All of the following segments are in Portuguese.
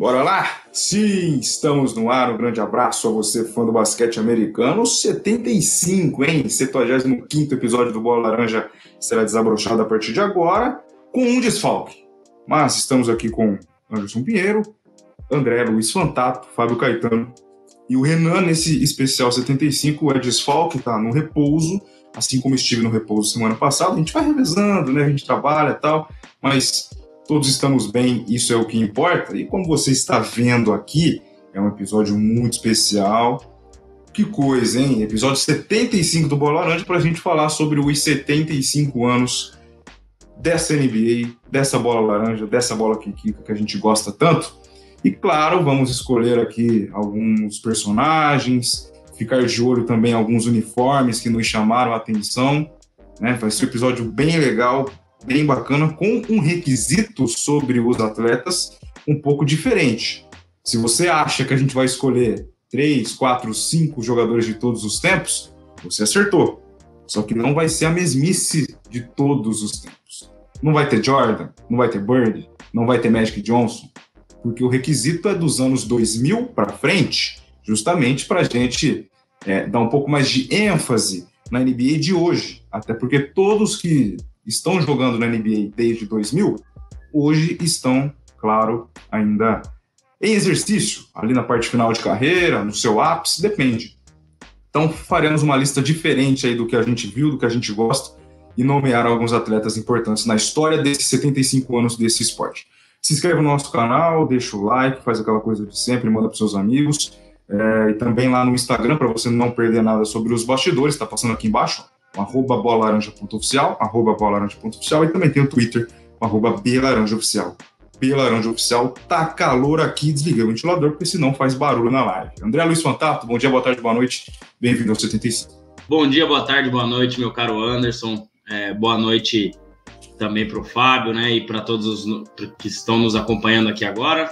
Bora lá? Sim, estamos no ar. Um grande abraço a você, fã do basquete americano. 75, hein? 75 episódio do Bola Laranja será desabrochado a partir de agora, com um desfalque. Mas estamos aqui com Anderson Pinheiro, André Luiz Fantato, Fábio Caetano e o Renan, nesse especial 75, é desfalque, tá no repouso, assim como estive no repouso semana passada. A gente vai revezando, né? A gente trabalha e tal, mas todos estamos bem, isso é o que importa. E como você está vendo aqui, é um episódio muito especial. Que coisa, hein? Episódio 75 do Bola Laranja para a gente falar sobre os 75 anos dessa NBA, dessa bola laranja, dessa bola que, que, que a gente gosta tanto. E claro, vamos escolher aqui alguns personagens, ficar de olho também alguns uniformes que nos chamaram a atenção. Né? Vai ser um episódio bem legal, bem bacana, com um requisito sobre os atletas um pouco diferente. Se você acha que a gente vai escolher três, quatro, cinco jogadores de todos os tempos, você acertou. Só que não vai ser a mesmice de todos os tempos. Não vai ter Jordan, não vai ter Bird, não vai ter Magic Johnson, porque o requisito é dos anos 2000 para frente, justamente para a gente é, dar um pouco mais de ênfase na NBA de hoje. Até porque todos que estão jogando na NBA desde 2000, hoje estão, claro, ainda em exercício, ali na parte final de carreira, no seu ápice, depende. Então faremos uma lista diferente aí do que a gente viu, do que a gente gosta e nomear alguns atletas importantes na história desses 75 anos desse esporte. Se inscreva no nosso canal, deixa o like, faz aquela coisa de sempre, manda para seus amigos. É, e também lá no Instagram, para você não perder nada sobre os bastidores, está passando aqui embaixo, arroba bolaranja.oficial, arroba bolaranja.oficial, e também tem o Twitter, arroba belaranjaoficial. Belaranjaoficial, tá calor aqui, desliguei o ventilador, porque senão faz barulho na live. André Luiz Fantato, bom dia, boa tarde, boa noite, bem-vindo ao 75. Bom dia, boa tarde, boa noite, meu caro Anderson, é, boa noite também para o Fábio, né, e para todos os que estão nos acompanhando aqui agora.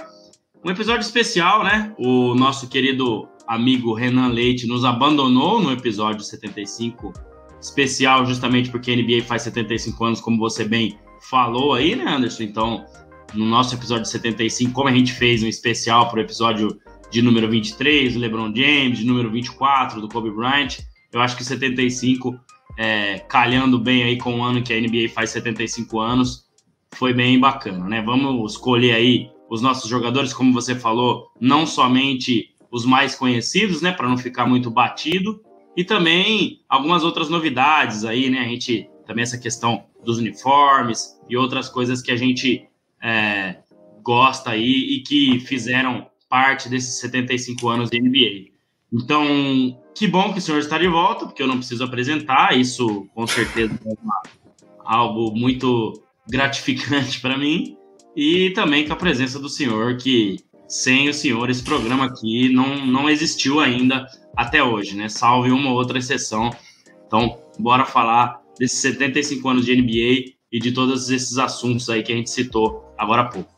Um episódio especial, né? O nosso querido amigo Renan Leite nos abandonou no episódio 75 especial justamente porque a NBA faz 75 anos, como você bem falou aí, né, Anderson? Então, no nosso episódio 75, como a gente fez um especial para o episódio de número 23 do LeBron James, de número 24 do Kobe Bryant, eu acho que 75, é, calhando bem aí com o ano que a NBA faz 75 anos, foi bem bacana, né? Vamos escolher aí os nossos jogadores, como você falou, não somente os mais conhecidos, né, para não ficar muito batido, e também algumas outras novidades aí, né? A gente também essa questão dos uniformes e outras coisas que a gente é, gosta aí e que fizeram parte desses 75 anos de NBA. Então, que bom que o senhor está de volta, porque eu não preciso apresentar, isso com certeza é uma, algo muito gratificante para mim, e também com a presença do senhor, que sem o senhor esse programa aqui não, não existiu ainda até hoje, né? Salve uma ou outra exceção. Então, bora falar desses 75 anos de NBA e de todos esses assuntos aí que a gente citou agora há pouco.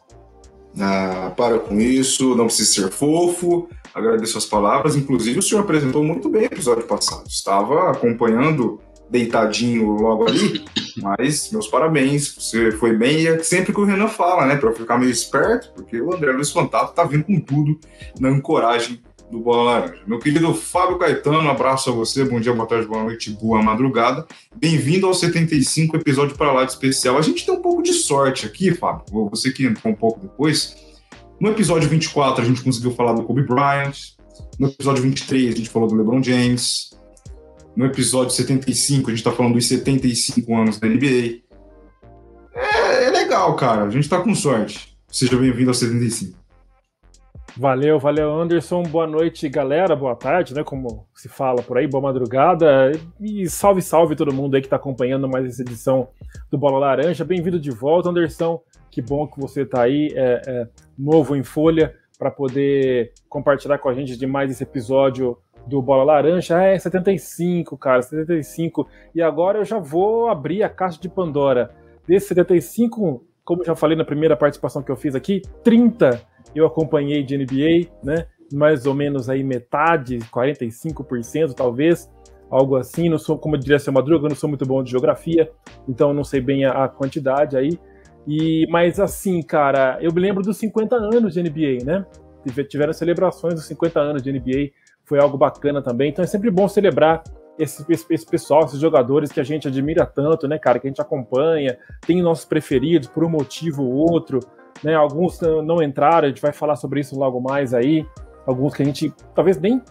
Ah, para com isso, não precisa ser fofo. Agradeço as palavras. Inclusive, o senhor apresentou muito bem o episódio passado. Estava acompanhando deitadinho logo ali, mas meus parabéns, você foi bem. E é sempre que o Renan fala, né, para ficar meio esperto, porque o André Luiz Fantato tá vindo com tudo na ancoragem do Bola Laranja. Meu querido Fábio Caetano, abraço a você, bom dia, boa tarde, boa noite, boa madrugada. Bem-vindo ao 75 episódio para lá de especial. A gente tem um pouco de sorte aqui, Fábio, você que entrou um pouco depois. No episódio 24 a gente conseguiu falar do Kobe Bryant, no episódio 23 a gente falou do LeBron James, no episódio 75 a gente está falando dos 75 anos da NBA. É, é legal, cara, a gente está com sorte. Seja bem-vindo ao 75. Valeu, valeu, Anderson. Boa noite, galera. Boa tarde, né? Como se fala por aí. Boa madrugada. E salve, salve todo mundo aí que está acompanhando mais essa edição do Bola Laranja. Bem-vindo de volta, Anderson. Que bom que você está aí, é, é, novo em folha, para poder compartilhar com a gente de mais esse episódio do Bola Laranja. É 75, cara, 75. E agora eu já vou abrir a caixa de Pandora. Desse 75, como já falei na primeira participação que eu fiz aqui, 30 eu acompanhei de NBA, né? Mais ou menos aí metade, 45% talvez, algo assim. Não sou, como diria, seu Madruga, eu não sou muito bom de geografia, então não sei bem a, a quantidade aí. E, mas assim, cara, eu me lembro dos 50 anos de NBA, né? Tiveram celebrações dos 50 anos de NBA, foi algo bacana também. Então é sempre bom celebrar esse, esse, esse, pessoal, esses jogadores que a gente admira tanto, né, cara, que a gente acompanha, tem nossos preferidos por um motivo ou outro, né? Alguns não entraram, a gente vai falar sobre isso logo mais aí. Alguns que a gente talvez nem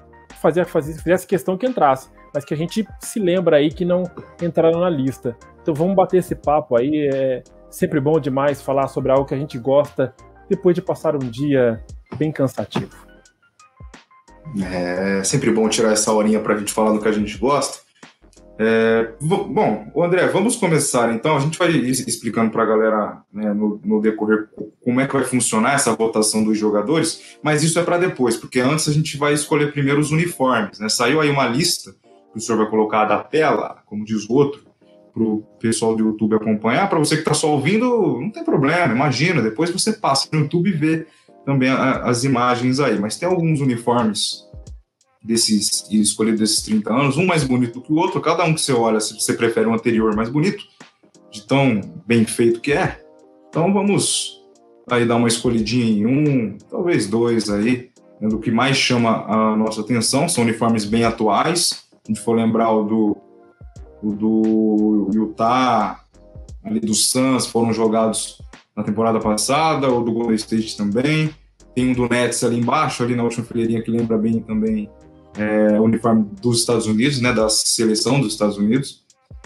fazia, fazia, fizesse questão que entrasse, mas que a gente se lembra aí que não entraram na lista. Então vamos bater esse papo aí. É sempre bom demais falar sobre algo que a gente gosta depois de passar um dia bem cansativo. É sempre bom tirar essa horinha para a gente falar do que a gente gosta. É, bom, André, vamos começar então. A gente vai explicando para a galera né, no, no, decorrer como é que vai funcionar essa votação dos jogadores, mas isso é para depois, porque antes a gente vai escolher primeiro os uniformes. Né? Saiu aí uma lista que o senhor vai colocar da tela, como diz o outro, para o pessoal do YouTube acompanhar. Para você que está só ouvindo, não tem problema, imagina, depois você passa no YouTube e vê também a, as imagens aí. Mas tem alguns uniformes desses escolhido desses 30 anos, um mais bonito que o outro, cada um que você olha, se você prefere o anterior mais bonito, de tão bem feito que é. Então vamos aí dar uma escolhidinha em um, talvez dois aí, né, do que mais chama a nossa atenção, são uniformes bem atuais. A gente for lembrar o do, o do Utah, ali do Suns, foram jogados na temporada passada, o do Golden State também. Tem um do Nets ali embaixo, ali na última fileirinha, que lembra bem também é, o uniforme dos Estados Unidos, né, da seleção dos Estados Unidos.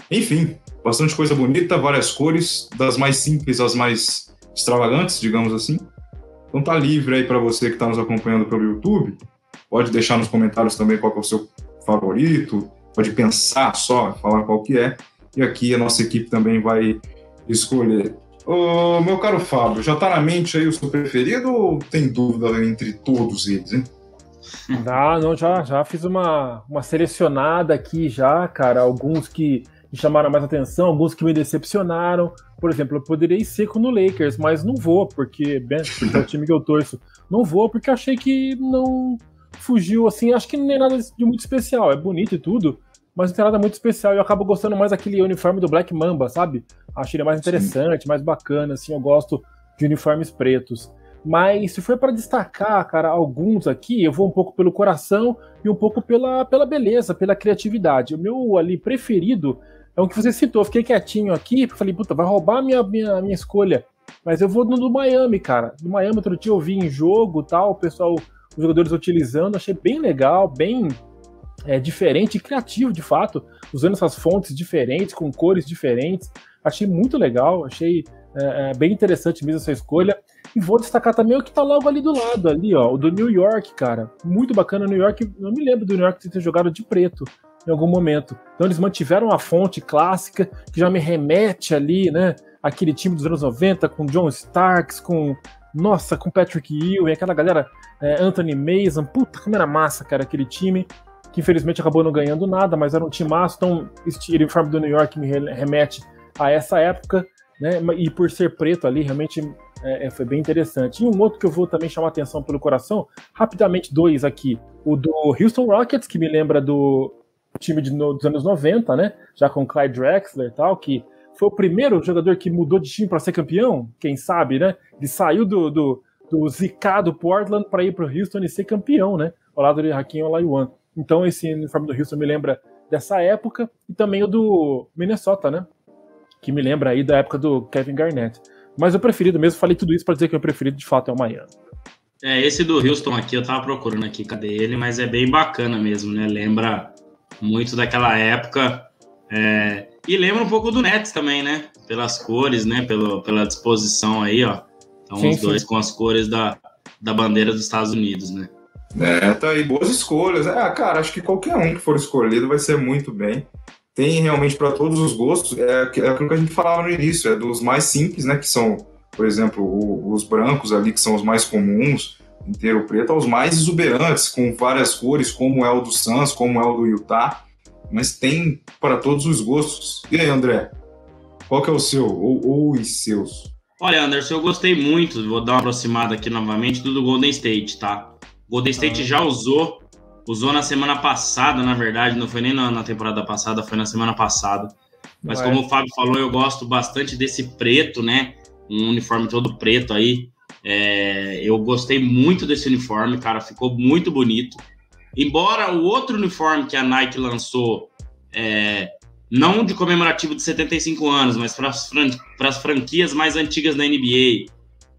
Enfim, bastante coisa bonita, várias cores, das mais simples às mais extravagantes, digamos assim. Então tá livre aí para você que está nos acompanhando pelo YouTube. Pode deixar nos comentários também qual é o seu favorito, pode pensar só, falar qual que é. E aqui a nossa equipe também vai escolher. Ô, meu caro Fábio, já tá na mente aí o seu preferido ou tem dúvida entre todos eles, hein? Ah, não, já, já fiz uma, uma selecionada aqui já, cara. Alguns que me chamaram mais atenção, alguns que me decepcionaram. Por exemplo, eu poderia ir seco no Lakers, mas não vou, porque, bem, porque é o time que eu torço. Não vou, porque achei que não fugiu assim. Acho que não é nada de muito especial. É bonito e tudo, mas não tem nada muito especial. Eu acabo gostando mais daquele uniforme do Black Mamba, sabe? Achei ele mais interessante, Sim. mais bacana, assim. Eu gosto de uniformes pretos. Mas se for para destacar, cara, alguns aqui, eu vou um pouco pelo coração e um pouco pela, pela beleza, pela criatividade. O meu ali preferido é o que você citou. fiquei quietinho aqui, falei, puta, vai roubar a minha, minha, minha escolha. Mas eu vou no do Miami, cara. Do Miami, outro dia eu vi em jogo tal, o pessoal, os jogadores utilizando, achei bem legal, bem é, diferente e criativo de fato, usando essas fontes diferentes, com cores diferentes. Achei muito legal, achei é, é, bem interessante mesmo essa escolha. E vou destacar também o que tá logo ali do lado, ali, ó, o do New York, cara. Muito bacana. New York, não me lembro do New York ter jogado de preto em algum momento. Então eles mantiveram a fonte clássica, que já me remete ali, né? Aquele time dos anos 90, com John Starks, com. Nossa, com Patrick Ewing, aquela galera, é, Anthony Mason. Puta, como era massa, cara, aquele time. Que infelizmente acabou não ganhando nada, mas era um massa. Então, o uniforme do New York me remete a essa época, né? E por ser preto ali, realmente é, é, foi bem interessante. E um outro que eu vou também chamar atenção pelo coração, rapidamente dois aqui. O do Houston Rockets, que me lembra do time de, dos anos 90, né? Já com Clyde Drexler e tal, que foi o primeiro jogador que mudou de time para ser campeão, quem sabe, né? Ele saiu do, do, do zicado Portland para ir para o Houston e ser campeão, né? Ao lado de Hakim Olajuwon. Então esse uniforme do Houston me lembra dessa época e também o do Minnesota, né? Que me lembra aí da época do Kevin Garnett. Mas o preferido mesmo, falei tudo isso para dizer que o preferido de fato é o Miami. É, esse do Houston aqui, eu tava procurando aqui, cadê ele? Mas é bem bacana mesmo, né? Lembra muito daquela época. É... E lembra um pouco do Nets também, né? Pelas cores, né? Pelo, pela disposição aí, ó. Então, sim, os dois sim. com as cores da, da bandeira dos Estados Unidos, né? É, tá aí, boas escolhas. É, cara, acho que qualquer um que for escolhido vai ser muito bem tem realmente para todos os gostos. É, é aquilo que a gente falava no início, é dos mais simples, né? Que são, por exemplo, o, os brancos ali, que são os mais comuns, inteiro preto, aos mais exuberantes, com várias cores, como é o do Suns, como é o do Utah. Mas tem para todos os gostos. E aí, André? Qual que é o seu? Ou, ou os seus? Olha, Anderson, eu gostei muito, vou dar uma aproximada aqui novamente, do Golden State, tá? Golden State ah. já usou Usou na semana passada, na verdade, não foi nem na, na temporada passada, foi na semana passada. Mas Ué. como o Fábio falou, eu gosto bastante desse preto, né? um uniforme todo preto aí. É, eu gostei muito desse uniforme, cara, ficou muito bonito. Embora o outro uniforme que a Nike lançou, é, não de comemorativo de 75 anos, mas para as franquias mais antigas da NBA,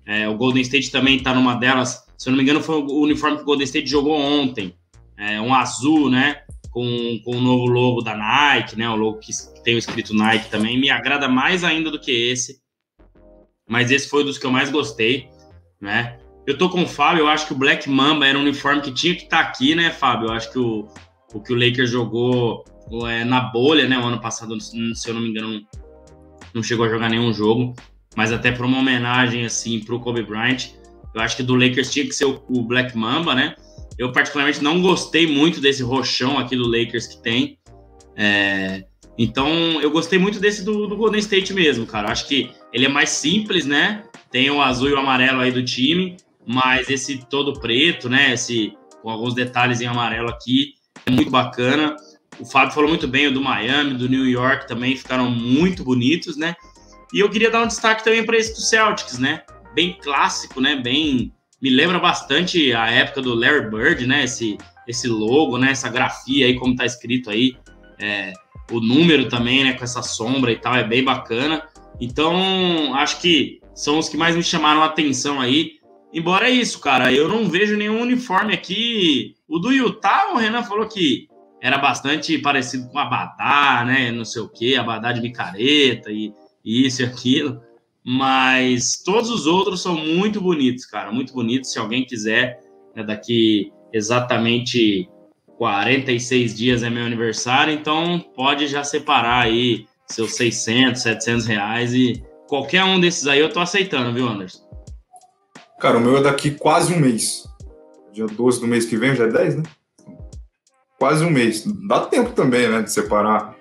é, o Golden State também está numa delas. Se eu não me engano, foi o uniforme que o Golden State jogou ontem. É, um azul, né? Com, com o novo logo da Nike, né? O logo que tem o escrito Nike também. Me agrada mais ainda do que esse. Mas esse foi dos que eu mais gostei, né? Eu tô com o Fábio, eu acho que o Black Mamba era um uniforme que tinha que estar tá aqui, né, Fábio? Eu acho que o, o que o Lakers jogou é, na bolha, né? O ano passado, se eu não me engano, não, chegou a jogar nenhum jogo mas até para uma homenagem assim para o Kobe Bryant. Eu acho que do Lakers tinha que ser o, Black Mamba, né? Eu particularmente não gostei muito desse roxão aqui do Lakers que tem. É, então eu gostei muito desse do, do, Golden State mesmo, cara. acho que ele é mais simples, né? Tem o azul e o amarelo aí do time, mas esse todo preto, né? Esse com alguns detalhes em amarelo aqui é muito bacana. O Fábio falou muito bem o do Miami, do New York também ficaram muito bonitos, né? E eu queria dar um destaque também para esse do Celtics, né? Bem clássico, né? Bem. Me lembra bastante a época do Larry Bird, né? Esse, esse logo, né? Essa grafia aí, como tá escrito aí. É, o número também, né? Com essa sombra e tal, é bem bacana. Então, acho que são os que mais me chamaram a atenção aí. Embora é isso, cara, eu não vejo nenhum uniforme aqui. O do Utah, o Renan falou que era bastante parecido com Abadá, né? Não sei o que, Abadá de micareta e isso e aquilo. Mas todos os outros são muito bonitos, cara, muito bonitos. Se alguém quiser, né, daqui exatamente 46 dias é meu aniversário, então pode já separar aí seus 600, 700 reais e qualquer um desses aí eu tô aceitando, viu, Anderson? Cara, o meu é daqui quase um mês. Dia 12 do mês que vem, já é 10, né? Quase um mês. Dá tempo também, né, de separar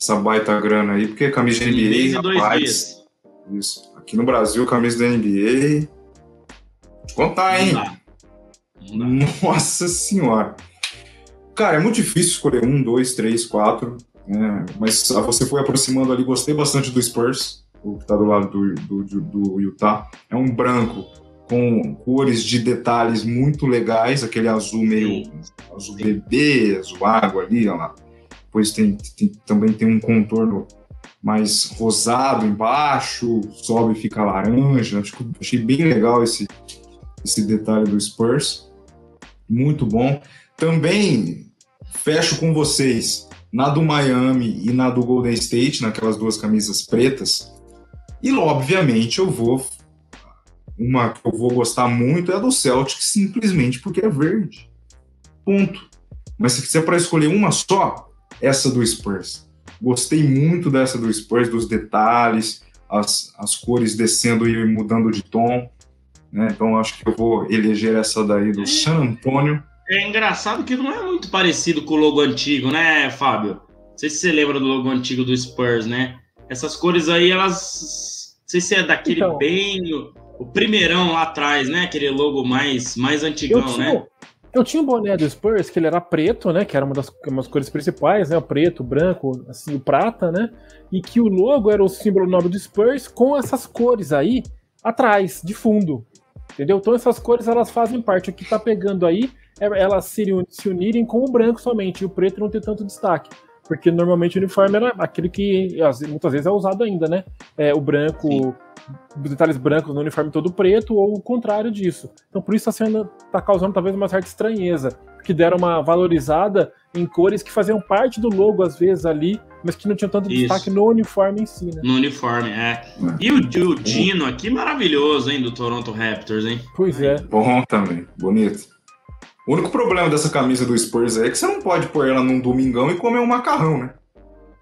essa baita grana aí, porque camisa de NBA, rapaz. Isso. Aqui no Brasil, camisa da NBA. Vou te contar, hein? Não dá. Não dá. Nossa senhora. Cara, é muito difícil escolher um, dois, três, quatro. Né? Mas você foi aproximando ali, gostei bastante do Spurs, o que tá do lado do, do, do Utah. É um branco com cores de detalhes muito legais, aquele azul meio Sim. azul bebê, azul água ali, ó lá depois tem, tem, também tem um contorno mais rosado embaixo, sobe e fica laranja. Acho, achei bem legal esse, esse detalhe do Spurs. Muito bom. Também fecho com vocês na do Miami e na do Golden State, naquelas duas camisas pretas. E obviamente eu vou. Uma que eu vou gostar muito é a do Celtic, simplesmente porque é verde. Ponto. Mas se quiser para escolher uma só, essa do Spurs. Gostei muito dessa do Spurs, dos detalhes, as, as cores descendo e mudando de tom. Né? Então acho que eu vou eleger essa daí do é. San Antonio. É engraçado que não é muito parecido com o logo antigo, né, Fábio? Não sei se você lembra do logo antigo do Spurs, né? Essas cores aí, elas. Não sei se é daquele então, bem. O primeirão lá atrás, né? Aquele logo mais, mais antigão, tinha, né? Eu tinha um boné do Spurs que ele era preto, né? Que era uma das cores principais, né? O preto, o branco, assim, o prata, né? E que o logo era o símbolo nome do Spurs com essas cores aí atrás, de fundo. Entendeu? Então essas cores elas fazem parte. O que tá pegando aí é elas se, se unirem com o branco somente, e o preto não ter tanto destaque. Porque normalmente o uniforme era aquele que muitas vezes é usado ainda, né? É, o branco. Sim detalhes brancos no uniforme todo preto ou o contrário disso. Então por isso está sendo tá causando talvez uma certa estranheza, que deram uma valorizada em cores que faziam parte do logo às vezes ali, mas que não tinham tanto isso. destaque no uniforme em si, né? No uniforme, é. E o, o Dino aqui maravilhoso, hein, do Toronto Raptors, hein? Pois é. Bom também, bonito. O único problema dessa camisa do Spurs é que você não pode pôr ela num domingão e comer um macarrão, né?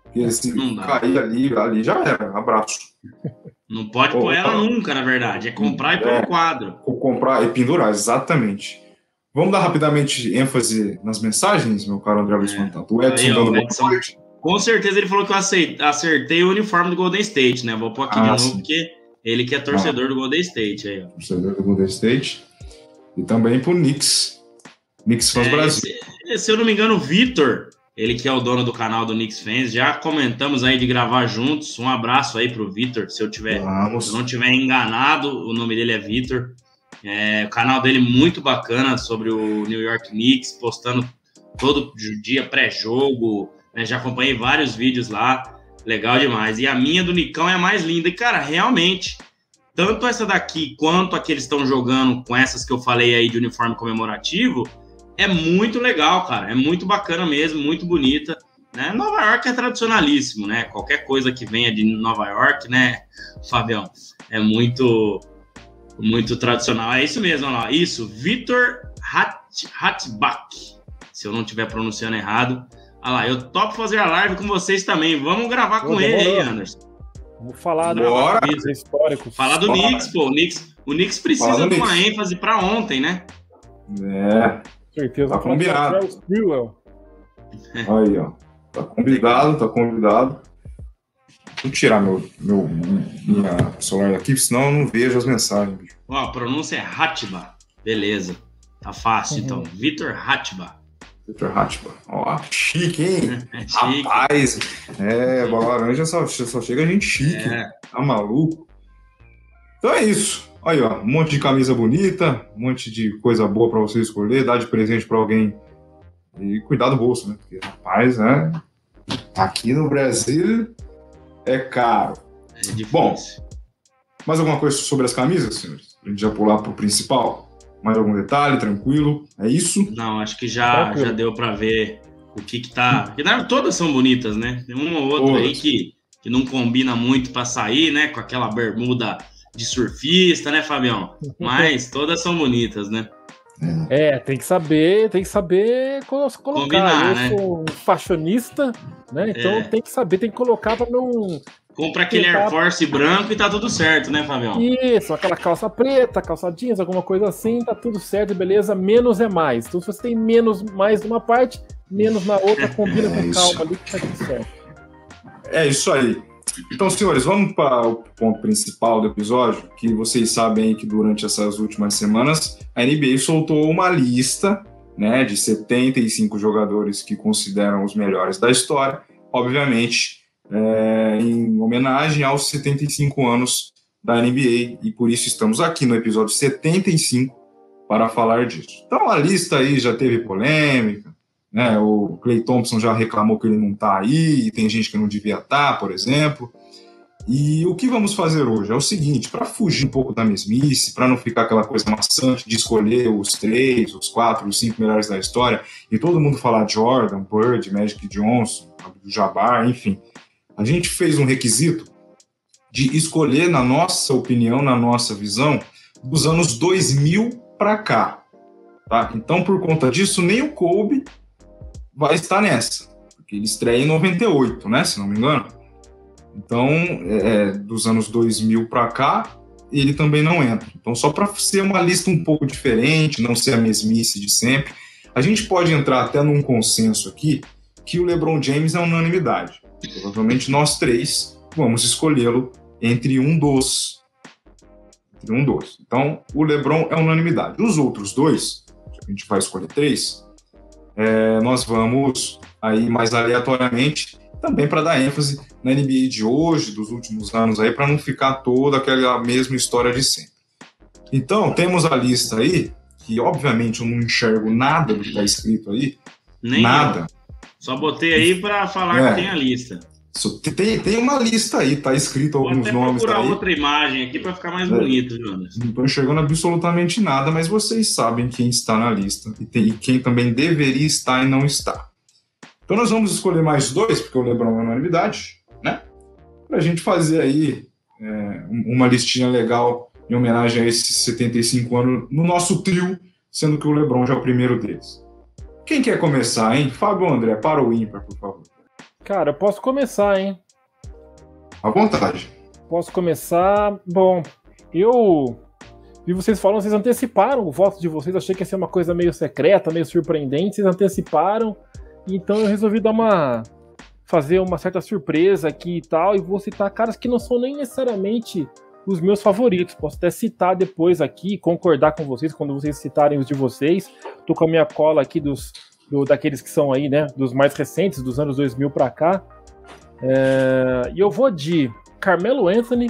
Porque se cair ali, ali já era. Abraço. Não pode pôr ela nunca, na verdade. É comprar e pôr é, no quadro. Comprar e pendurar, exatamente. Vamos dar rapidamente ênfase nas mensagens, meu caro André Luiz é. O Edson Aí, dando Edson, Com certeza ele falou que eu acertei, acertei o uniforme do Golden State, né? Vou pôr aqui ah, de novo, sim. porque ele que é torcedor ah. do Golden State. Aí, ó. Torcedor do Golden State. E também pro Knicks. Knicks faz é, Brasil. Se, se eu não me engano, o Vitor, Ele que é o dono do canal do Knicks Fans. Já comentamos aí de gravar juntos. Um abraço aí pro Vitor. Se eu tiver, se eu não tiver enganado, o nome dele é Vitor. É, o canal dele muito bacana sobre o New York Knicks, postando todo dia pré-jogo. Né? Já acompanhei vários vídeos lá. Legal demais. E a minha do Nicão é a mais linda. E, cara, realmente, tanto essa daqui quanto a que eles estão jogando com essas que eu falei aí de uniforme comemorativo, é muito legal, cara. É muito bacana mesmo, muito bonita. Né? Nova York é tradicionalíssimo, né? Qualquer coisa que venha de Nova York, né, Fabião? É muito, muito tradicional. É isso mesmo, olha lá. Isso, Vitor Hatbach. Se eu não estiver pronunciando errado. Olha lá, eu topo fazer a live com vocês também. Vamos gravar com ele aí, Anderson. Vamos falar do histórico. Falar do Bora. Knicks, pô. O Knicks, o Knicks precisa de uma Knicks. ênfase para ontem, né? É. Certeza. Tá combinado. Aí, ó. Tá convidado, tá convidado. Vou tirar meu, meu minha celular daqui, senão eu não vejo as mensagens. Ó, a pronúncia é Hatba. Beleza. Tá fácil, então. uhum. então. Vitor Hatba. Vitor Hatba. Ó, chique, hein? É chique. Rapaz, é, bola laranja só, só chega gente chique. É. Tá maluco? Então é isso. Aí, ó, um monte de camisa bonita, um monte de coisa boa para você escolher, dar de presente para alguém e cuidar do bolso, né? Porque, rapaz, né? Aqui no Brasil é caro. É Bom, mais alguma coisa sobre as camisas, senhores? A gente já pular pro principal? Mais algum detalhe? Tranquilo? É isso? Não, acho que já, já deu para ver o que que tá. Porque todas são bonitas, né? Tem uma ou outra todas. aí que, que não combina muito para sair, né? Com aquela bermuda de surfista, né, Fabião? Mas todas são bonitas, né? É, tem que saber, tem que saber colocar. Combinar, eu né? sou um fashionista, né? Então é. tem que saber, tem que colocar para não Compra aquele tentar... Air Force branco e tá tudo certo, né, Fabião? Isso, aquela calça preta, calça jeans, alguma coisa assim, tá tudo certo, beleza. Menos é mais. Então, se você tem menos mais numa parte, menos na outra, combina é com calma ali que tá tudo certo. É isso aí. Então, senhores, vamos para o ponto principal do episódio, que vocês sabem que durante essas últimas semanas a NBA soltou uma lista né, de 75 jogadores que consideram os melhores da história. Obviamente, é, em homenagem aos 75 anos da NBA, e por isso estamos aqui no episódio 75 para falar disso. Então a lista aí já teve polêmica, né? O Clay Thompson já reclamou que ele não está aí, e tem gente que não devia estar, tá, por exemplo. E o que vamos fazer hoje é o seguinte: para fugir um pouco da mesmice, para não ficar aquela coisa maçante de escolher os três, os quatro, os cinco melhores da história, e todo mundo falar Jordan, Bird, Magic Johnson, Jabbar, enfim, a gente fez um requisito de escolher, na nossa opinião, na nossa visão, dos anos 2000 para cá. Tá? Então, por conta disso, nem o Kobe vai estar nessa, porque ele estreia em 98, né, se não me engano. Então, é, é dos anos 2000 para cá, ele também não entra. Então, só para ser uma lista um pouco diferente, não ser a mesmice de sempre, a gente pode entrar até num consenso aqui que o LeBron James é unanimidade. Provavelmente nós três vamos escolhê-lo entre um dos. Entre um dos. Então, o LeBron é unanimidade. Os outros dois, a gente vai escolher três, é, nós vamos aí mais aleatoriamente, também para dar ênfase na NBA de hoje, dos últimos anos aí, para não ficar toda aquela mesma história de sempre. Então, temos a lista aí, que obviamente eu não enxergo nada do que está escrito aí. Nem nada. Eu. Só botei aí para falar é. que tem a lista. Tem, tem uma lista aí, tá escrito Vou alguns até nomes. Vou procurar outra imagem aqui para ficar mais é. bonito, Jonas. Não estou enxergando absolutamente nada, mas vocês sabem quem está na lista e, tem, e quem também deveria estar e não está. Então nós vamos escolher mais dois, porque o Lebron é unanimidade, né? Para a gente fazer aí é, uma listinha legal em homenagem a esses 75 anos no nosso trio, sendo que o Lebron já é o primeiro deles. Quem quer começar, hein? Fábio André, para o ímpar, por favor. Cara, eu posso começar, hein? À vontade. Posso começar. Bom, eu vi vocês falando, vocês anteciparam o voto de vocês. Achei que ia ser uma coisa meio secreta, meio surpreendente. Vocês anteciparam. Então eu resolvi dar uma. fazer uma certa surpresa aqui e tal. E vou citar caras que não são nem necessariamente os meus favoritos. Posso até citar depois aqui, concordar com vocês quando vocês citarem os de vocês. Tô com a minha cola aqui dos do, daqueles que são aí, né, dos mais recentes, dos anos 2000 para cá. É, e eu vou de Carmelo Anthony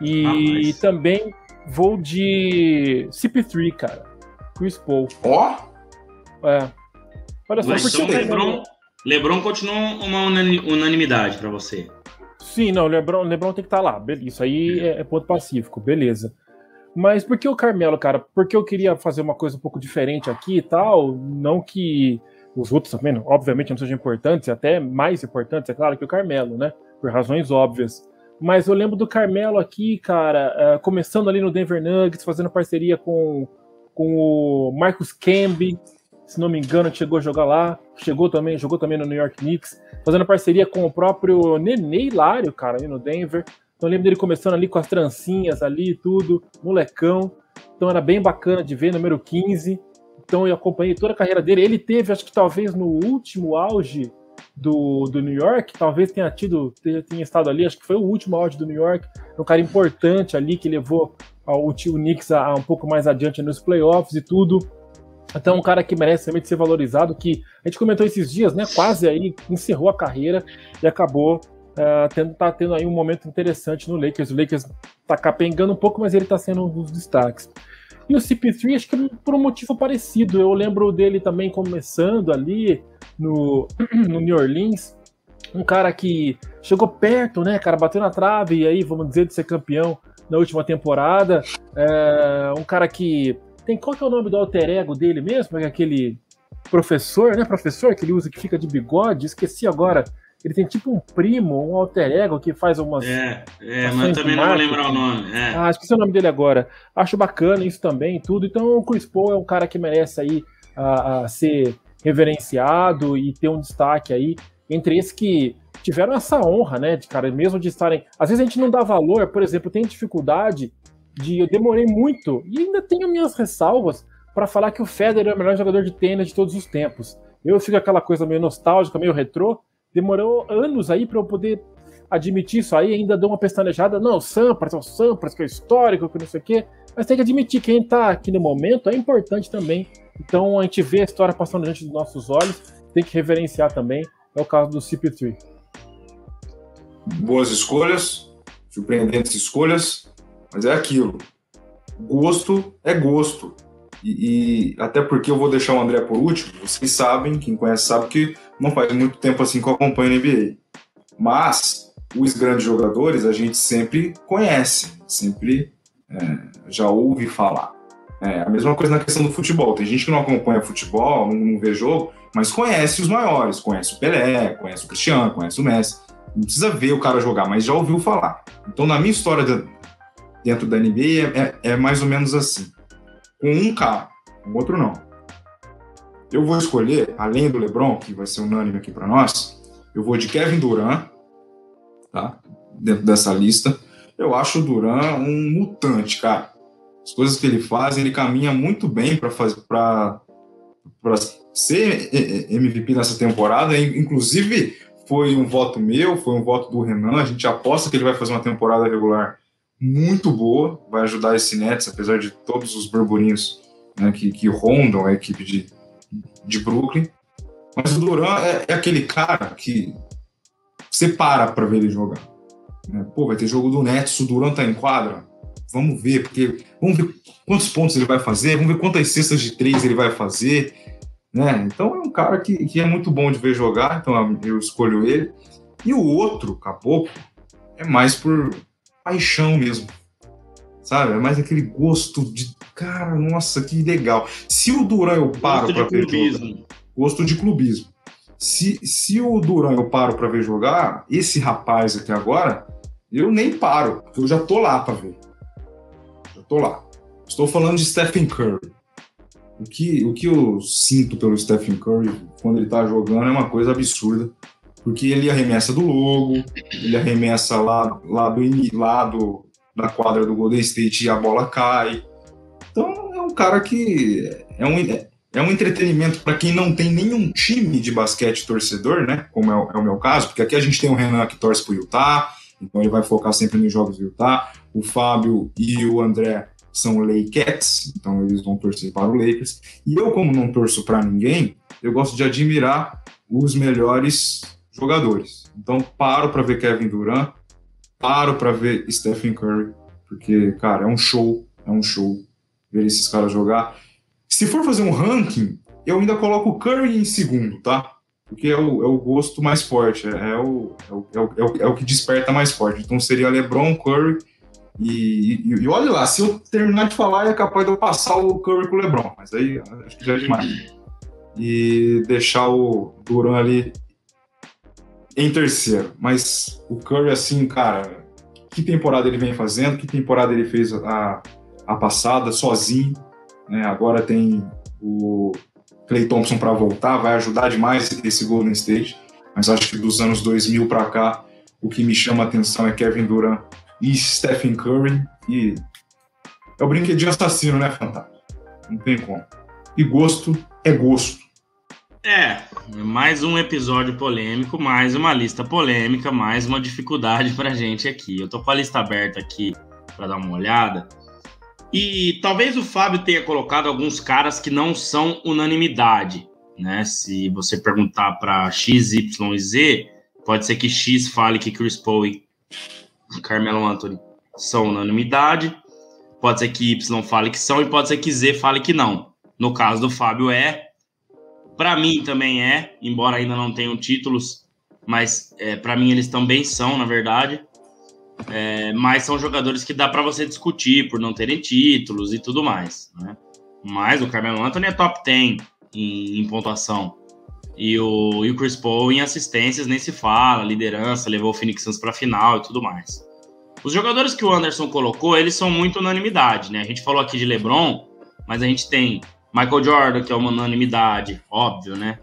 e ah, mas... também vou de CP3, cara. Chris Paul. Ó! Oh? É. Olha só, mas porque então, LeBron, LeBron continua uma unanimidade para você. Sim, não, LeBron, LeBron tem que estar tá lá. Isso aí é, é ponto pacífico, beleza. Mas por que o Carmelo, cara? Porque eu queria fazer uma coisa um pouco diferente aqui e tal. Não que os outros também, obviamente, não sejam importantes, até mais importantes, é claro, que o Carmelo, né? Por razões óbvias. Mas eu lembro do Carmelo aqui, cara, uh, começando ali no Denver Nuggets, fazendo parceria com, com o Marcus Camby, se não me engano, chegou a jogar lá. Chegou também, jogou também no New York Knicks, fazendo parceria com o próprio Nenê Hilário, cara, ali no Denver. Então eu lembro dele começando ali com as trancinhas ali e tudo, molecão. Então era bem bacana de ver, número 15. Então eu acompanhei toda a carreira dele. Ele teve, acho que talvez no último auge do, do New York, talvez tenha tido, tenha estado ali, acho que foi o último auge do New York. Um cara importante ali que levou o, o Knicks a, a um pouco mais adiante nos playoffs e tudo. Então, um cara que merece realmente ser valorizado, que a gente comentou esses dias, né? Quase aí encerrou a carreira e acabou uh, tá tendo aí um momento interessante no Lakers. O Lakers tá capengando um pouco, mas ele tá sendo um dos destaques. E o CP3, acho que por um motivo parecido. Eu lembro dele também começando ali no, no New Orleans. Um cara que chegou perto, né, cara? Bateu na trave e aí, vamos dizer, de ser campeão na última temporada. É, um cara que tem qual que é o nome do alter ego dele mesmo? É aquele professor, né? Professor que ele usa que fica de bigode. Esqueci agora. Ele tem tipo um primo, um alter ego que faz umas. É, é mas também não vou lembrar o nome. É. Ah, esqueci o nome dele agora. Acho bacana isso também tudo. Então o Chris Paul é um cara que merece aí a, a ser reverenciado e ter um destaque aí entre esses que tiveram essa honra, né, de cara, mesmo de estarem. Às vezes a gente não dá valor, por exemplo, tem dificuldade de eu demorei muito e ainda tenho minhas ressalvas para falar que o Federer é o melhor jogador de tênis de todos os tempos. Eu fico aquela coisa meio nostálgica, meio retrô. Demorou anos aí para eu poder admitir isso aí, ainda dou uma pestanejada. Não, Sampras é o Sampras, que é histórico, que não sei o quê. Mas tem que admitir que quem está aqui no momento é importante também. Então a gente vê a história passando diante dos nossos olhos, tem que reverenciar também. É o caso do CP3. Boas escolhas, surpreendentes escolhas. Mas é aquilo. Gosto é gosto. E, e, até porque eu vou deixar o André por último, vocês sabem, quem conhece sabe que não faz muito tempo assim que eu acompanho a NBA. Mas os grandes jogadores a gente sempre conhece, sempre é, já ouve falar. É a mesma coisa na questão do futebol. Tem gente que não acompanha futebol, não, não vê jogo, mas conhece os maiores, conhece o Pelé, conhece o Cristiano, conhece o Messi. Não precisa ver o cara jogar, mas já ouviu falar. Então, na minha história de, dentro da NBA é, é, mais ou menos assim. Com um cara, o outro não. Eu vou escolher, além do LeBron, que vai ser unânime aqui para nós, eu vou de Kevin Durant, tá? Dentro dessa lista. Eu acho o Durant um mutante, cara. As coisas que ele faz, ele caminha muito bem para fazer para ser MVP nessa temporada. Inclusive, foi um voto meu, foi um voto do Renan. A gente aposta que ele vai fazer uma temporada regular muito boa, vai ajudar esse Nets, apesar de todos os burburinhos né, que, que, rondam a equipe de, de Brooklyn. Mas o Duran é, é aquele cara que você para para ver ele jogar. Né? Pô, vai ter jogo do Nets, o Duran tá em quadra. Vamos ver, porque vamos ver quantos pontos ele vai fazer, vamos ver quantas cestas de três ele vai fazer. Né? Então é um cara que, que é muito bom de ver jogar, então eu escolho ele. E o outro, Caboclo, é mais por, paixão mesmo. Sabe? É mais aquele gosto de. Cara, nossa, que legal. Se o Duran eu paro para ver jogar. Gosto de clubismo. Se, se o Duran eu paro para ver jogar, esse rapaz aqui agora, eu nem paro, porque eu já tô lá para ver. Já tô lá. Estou falando de Stephen Curry. O que, o que eu sinto pelo Stephen Curry quando ele tá jogando é uma coisa absurda porque ele arremessa do logo, ele arremessa lá, lá, do, lá da quadra do Golden State e a bola cai. Então é um cara que é um, é um entretenimento para quem não tem nenhum time de basquete torcedor, né? Como é o, é o, meu caso, porque aqui a gente tem o Renan que torce pro Utah, então ele vai focar sempre nos jogos do Utah. O Fábio e o André são Lakers, então eles vão torcer para o Lakers. E eu, como não torço para ninguém, eu gosto de admirar os melhores jogadores. Então paro para ver Kevin Durant, paro para ver Stephen Curry, porque, cara, é um show, é um show ver esses caras jogar. Se for fazer um ranking, eu ainda coloco o Curry em segundo, tá? Porque é o, é o gosto mais forte, é, é o, é, o, é, o, é o que desperta mais forte. Então seria LeBron, Curry e, e, e olha lá, se eu terminar de falar, é capaz de eu passar o Curry com o LeBron, mas aí acho que já é demais. E deixar o Duran ali em terceiro. Mas o Curry, assim, cara, que temporada ele vem fazendo, que temporada ele fez a, a passada sozinho. Né? Agora tem o Clay Thompson para voltar, vai ajudar demais esse Golden State. Mas acho que dos anos 2000 para cá, o que me chama a atenção é Kevin Durant e Stephen Curry. E é o brinquedinho assassino, né, Fantástico? Não tem como. E gosto é gosto. É, mais um episódio polêmico, mais uma lista polêmica, mais uma dificuldade pra gente aqui. Eu tô com a lista aberta aqui para dar uma olhada. E talvez o Fábio tenha colocado alguns caras que não são unanimidade, né? Se você perguntar para X, Y e Z, pode ser que X fale que Chris Paul e Carmelo Anthony são unanimidade, pode ser que Y fale que são e pode ser que Z fale que não. No caso do Fábio é, para mim também é, embora ainda não tenham títulos, mas é, para mim eles também são, na verdade. É, mas são jogadores que dá para você discutir por não terem títulos e tudo mais. Né? Mas o Carmelo Anthony é top 10 em, em pontuação. E o, e o Chris Paul em assistências nem se fala, liderança, levou o Phoenix Suns para final e tudo mais. Os jogadores que o Anderson colocou, eles são muito unanimidade, né? A gente falou aqui de LeBron, mas a gente tem Michael Jordan, que é uma unanimidade, óbvio, né?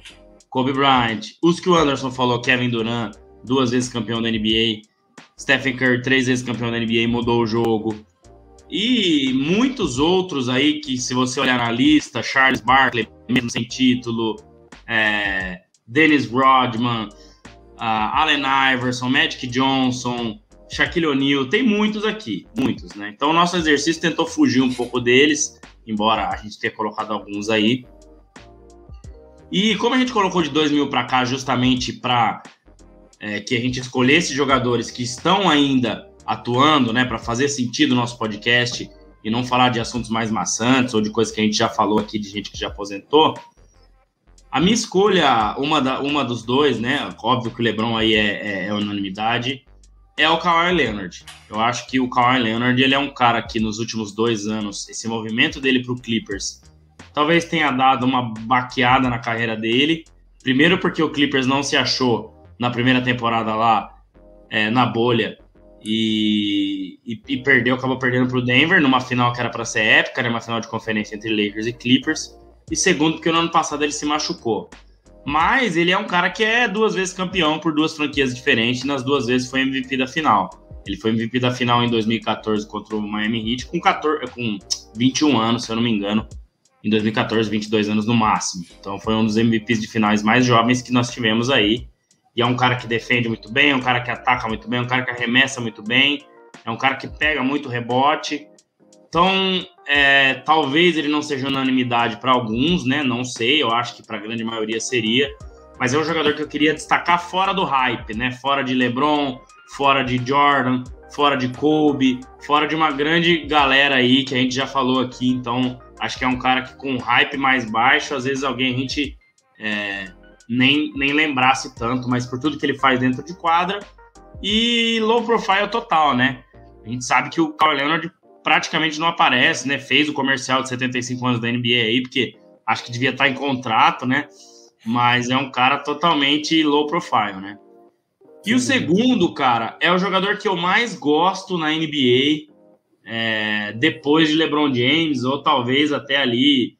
Kobe Bryant, os que o Anderson falou, Kevin Durant, duas vezes campeão da NBA, Stephen Curry, três vezes campeão da NBA, mudou o jogo. E muitos outros aí que, se você olhar na lista, Charles Barkley, mesmo sem título, é, Dennis Rodman, uh, Allen Iverson, Magic Johnson, Shaquille O'Neal, tem muitos aqui, muitos, né? Então o nosso exercício tentou fugir um pouco deles, embora a gente tenha colocado alguns aí. E como a gente colocou de 2000 para cá justamente para é, que a gente escolhesse jogadores que estão ainda atuando, né, para fazer sentido o nosso podcast e não falar de assuntos mais maçantes ou de coisas que a gente já falou aqui de gente que já aposentou. A minha escolha, uma, da, uma dos dois, né, óbvio que o LeBron aí é, é, é unanimidade, é o Kawhi Leonard. Eu acho que o Kawhi Leonard ele é um cara que nos últimos dois anos, esse movimento dele para o Clippers, talvez tenha dado uma baqueada na carreira dele. Primeiro porque o Clippers não se achou na primeira temporada lá é, na bolha e, e, e, perdeu, acabou perdendo para o Denver numa final que era para ser épica, né, uma final de conferência entre Lakers e Clippers. E segundo porque no ano passado ele se machucou. Mas ele é um cara que é duas vezes campeão por duas franquias diferentes, nas duas vezes foi MVP da final. Ele foi MVP da final em 2014 contra o Miami Heat com, 14, com 21 anos, se eu não me engano. Em 2014, 22 anos no máximo. Então foi um dos MVPs de finais mais jovens que nós tivemos aí. E é um cara que defende muito bem, é um cara que ataca muito bem, é um cara que arremessa muito bem, é um cara que pega muito rebote. Então, é, talvez ele não seja unanimidade para alguns, né? Não sei, eu acho que para a grande maioria seria. Mas é um jogador que eu queria destacar fora do hype, né? Fora de LeBron, fora de Jordan, fora de Kobe, fora de uma grande galera aí que a gente já falou aqui. Então, acho que é um cara que com hype mais baixo, às vezes alguém a gente é, nem, nem lembrasse tanto, mas por tudo que ele faz dentro de quadra. E low profile total, né? A gente sabe que o Kawhi Leonard praticamente não aparece, né? Fez o comercial de 75 anos da NBA aí, porque acho que devia estar em contrato, né? Mas é um cara totalmente low profile, né? E o segundo, cara, é o jogador que eu mais gosto na NBA, é, depois de LeBron James, ou talvez até ali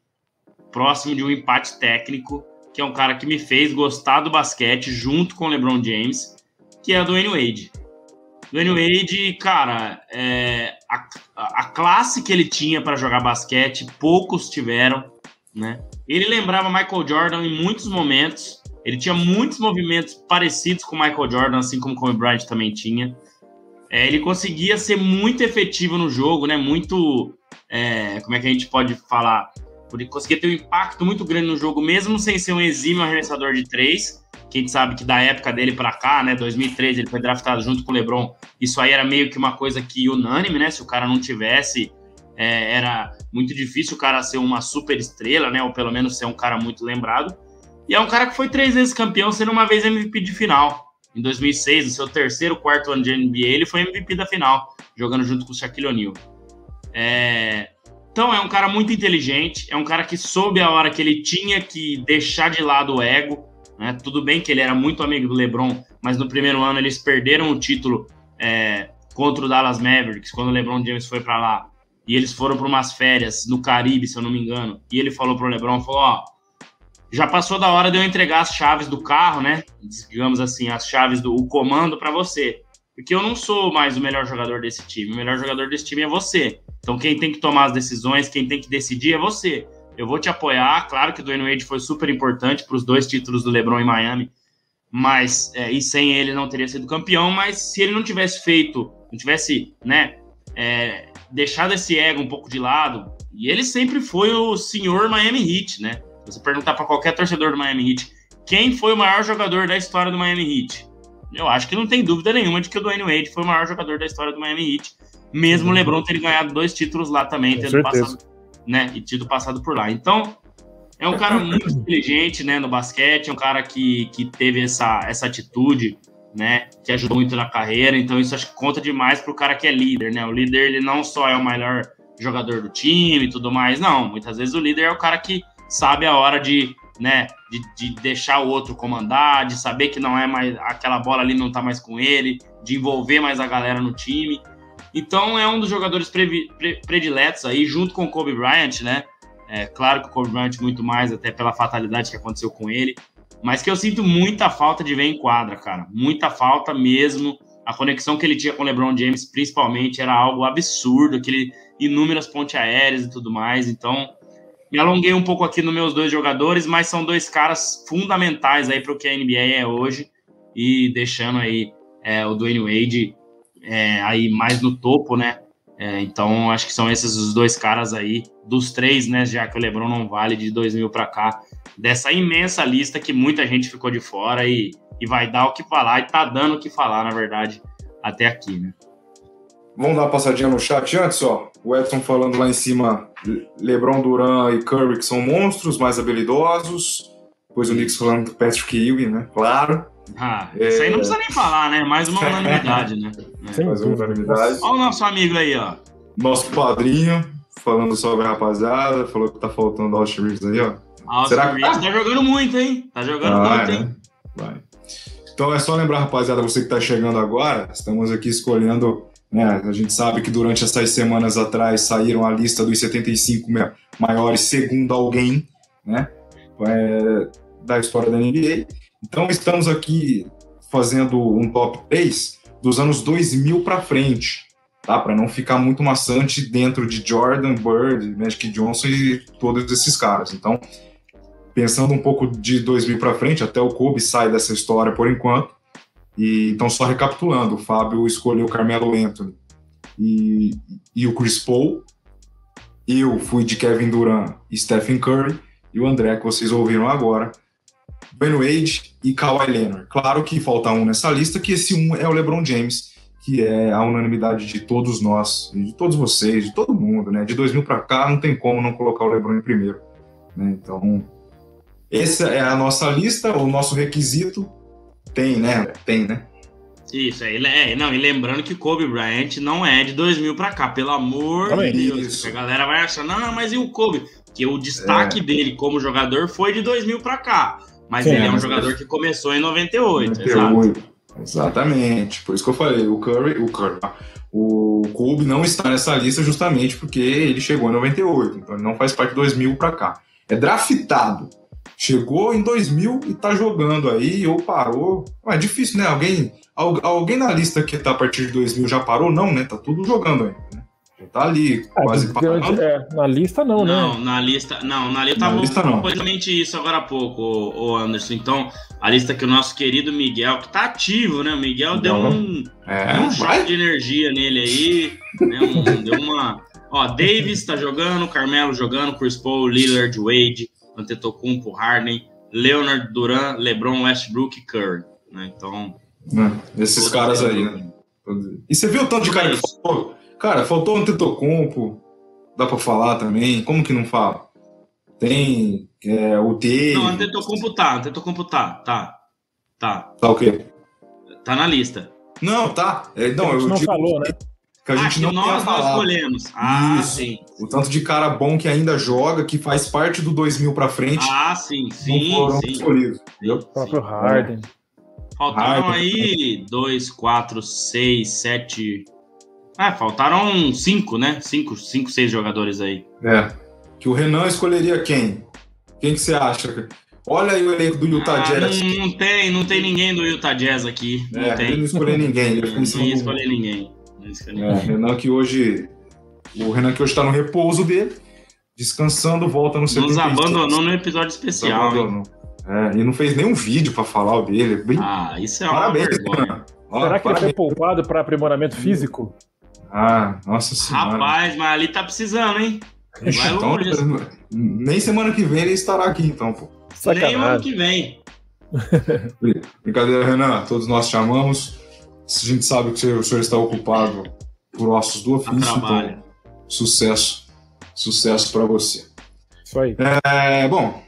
próximo de um empate técnico, que é um cara que me fez gostar do basquete junto com o LeBron James, que é o Dwayne Wade. Dwayne Wade, cara, é, a, a classe que ele tinha para jogar basquete, poucos tiveram, né? Ele lembrava Michael Jordan em muitos momentos. Ele tinha muitos movimentos parecidos com Michael Jordan, assim como Kobe Bryant também tinha. É, ele conseguia ser muito efetivo no jogo, né? Muito é, como é que a gente pode falar? Por conseguir ter um impacto muito grande no jogo, mesmo sem ser um exímio arremessador de três. Quem sabe que da época dele para cá, né, 2013, ele foi draftado junto com o LeBron. Isso aí era meio que uma coisa que unânime, né? Se o cara não tivesse, é, era muito difícil o cara ser uma super estrela, né? Ou pelo menos ser um cara muito lembrado. E é um cara que foi três vezes campeão, sendo uma vez MVP de final. Em 2006, no seu terceiro, quarto ano de NBA, ele foi MVP da final, jogando junto com o Shaquille O'Neal. É... Então é um cara muito inteligente, é um cara que soube a hora que ele tinha que deixar de lado o ego. Né? Tudo bem que ele era muito amigo do LeBron, mas no primeiro ano eles perderam o título é, contra o Dallas Mavericks, quando o LeBron James foi para lá. E eles foram para umas férias no Caribe, se eu não me engano. E ele falou pro LeBron, falou, ó, já passou da hora de eu entregar as chaves do carro, né? Digamos assim, as chaves do comando para você. Porque eu não sou mais o melhor jogador desse time. O melhor jogador desse time é você. Então quem tem que tomar as decisões, quem tem que decidir é você. Eu vou te apoiar. Claro que o Dwayne Wade foi super importante para os dois títulos do LeBron em Miami, mas é, e sem ele não teria sido campeão. Mas se ele não tivesse feito, não tivesse, né, é, deixado esse ego um pouco de lado, e ele sempre foi o senhor Miami Heat, né? Se você perguntar para qualquer torcedor do Miami Heat quem foi o maior jogador da história do Miami Heat, eu acho que não tem dúvida nenhuma de que o Dwayne Wade foi o maior jogador da história do Miami Heat, mesmo o uhum. LeBron ter ganhado dois títulos lá também, tendo passado, né, e tido passado por lá. Então, é um cara muito inteligente, né, no basquete, é um cara que, que teve essa, essa atitude, né, que ajudou muito na carreira, então isso acho que conta demais pro cara que é líder, né? O líder, ele não só é o melhor jogador do time e tudo mais, não. Muitas vezes o líder é o cara que sabe a hora de né, de, de, deixar o outro comandar, de saber que não é mais aquela bola ali não tá mais com ele, de envolver mais a galera no time. Então é um dos jogadores pre, pre, prediletos aí, junto com o Kobe Bryant, né? É claro que o Kobe Bryant muito mais, até pela fatalidade que aconteceu com ele, mas que eu sinto muita falta de ver em quadra, cara. Muita falta mesmo. A conexão que ele tinha com o LeBron James, principalmente, era algo absurdo, aquele inúmeras ponte aéreas e tudo mais. Então, me alonguei um pouco aqui nos meus dois jogadores, mas são dois caras fundamentais aí para o que a NBA é hoje e deixando aí é, o Dwayne Wade é, aí mais no topo, né? É, então acho que são esses os dois caras aí dos três, né? Já que o LeBron não vale de 2000 para cá dessa imensa lista que muita gente ficou de fora e, e vai dar o que falar e tá dando o que falar, na verdade, até aqui, né? Vamos dar uma passadinha no chat antes, ó. O Edson falando lá em cima, LeBron Duran e Curry que são monstros, mais habilidosos. Depois o Knicks falando do Patrick Ewing, né? Claro. Ah, é... isso aí não precisa nem falar, né? Mais uma unanimidade, né? É. Mais uma unanimidade. Olha o nosso amigo aí, ó. Nosso padrinho, falando sobre a rapaziada, falou que tá faltando Austin Reeves aí, ó. Austin Será Reeves tá? tá jogando muito, hein? Tá jogando ah, muito, hein? Vai. Então é só lembrar, rapaziada, você que tá chegando agora, estamos aqui escolhendo né? A gente sabe que durante essas semanas atrás saíram a lista dos 75 maiores segundo alguém né? É, da história da NBA. Então estamos aqui fazendo um top 3 dos anos 2000 para frente, tá? Para não ficar muito maçante dentro de Jordan, Bird, Magic Johnson e todos esses caras. Então, pensando um pouco de 2000 para frente, até o Kobe sai dessa história por enquanto. E, então, só recapitulando, o Fábio escolheu o Carmelo Anthony e, e o Chris Paul. Eu fui de Kevin Durant e Stephen Curry. E o André, que vocês ouviram agora, Ben Wade e Kawhi Leonard. Claro que falta um nessa lista, que esse um é o LeBron James, que é a unanimidade de todos nós, de todos vocês, de todo mundo, né? De 2000 para cá, não tem como não colocar o LeBron em primeiro. Né? Então, essa é a nossa lista, o nosso requisito tem, né? Tem, né? Isso, é, é, não, e lembrando que Kobe Bryant não é de 2000 para cá, pelo amor de Deus. A galera vai achar, não, mas e o Kobe? Que o destaque é. dele como jogador foi de 2000 para cá. Mas Sim, ele é um jogador que começou em 98, 98. Exatamente. Por isso que eu falei, o Curry, o Curry, o Kobe não está nessa lista justamente porque ele chegou em 98, então ele não faz parte de 2000 para cá. É draftado chegou em 2000 e tá jogando aí, ou parou. É difícil, né? Alguém, alguém na lista que tá a partir de 2000 já parou? Não, né? Tá tudo jogando ainda, tá ali, é, quase parado. É, na lista não, né? Não, na lista, não, na lista, na lista não. Exatamente isso agora há pouco, o Anderson. Então, a lista que o nosso querido Miguel, que tá ativo, né? O Miguel deu um, é, um de energia nele aí, né? Um, deu uma Ó, Davis tá jogando, Carmelo jogando, Chris Paul, Lillard, Wade, Antetokounmpo, Harden, Leonard, Duran, LeBron, Westbrook e Curry. Né? Então... É, esses caras aí, né? E você viu o tanto de cara que faltou? Cara, faltou um Antetokounmpo, dá pra falar também. Como que não fala? Tem é, o T. Não, Antetokounmpo tá, Antetokounmpo tá, tá. Tá. Tá o quê? Tá na lista. Não, tá. É, não, eu não digo falou, né? Que a gente ah, não nós, nós escolhemos. Ah, Isso. sim. O tanto de cara bom que ainda joga, que faz parte do 2000 para frente. Ah, sim, sim. Sim. escolhidos. O próprio Harden. Faltaram Harden. aí dois, quatro, seis, sete. Ah, faltaram cinco, né? Cinco, cinco, seis jogadores aí. É. Que o Renan escolheria quem? Quem que você acha? Olha aí o elenco do Utah ah, Jazz. Não, não, tem, não tem ninguém do Utah Jazz aqui. Não é, tem. Ele não escolheu ninguém. Ele não escolheu ninguém. Não escolheu é, Renan que hoje. O Renan que hoje está no repouso dele, descansando, volta no seu. Nos abandonou no episódio especial. É, e não fez nenhum vídeo para falar dele. Bem... Ah, isso é Parabéns, uma vergonha. Será que ele foi poupado para aprimoramento físico? Ah, nossa senhora. Rapaz, mas ali tá precisando, hein? Vai então, longe. Nem semana que vem ele estará aqui, então, pô. Sacanagem. Nem ano que vem. Brincadeira, Renan. Todos nós chamamos. A gente sabe que o senhor está ocupado por ossos do ofício, então sucesso. Sucesso para você. Isso aí. É, bom,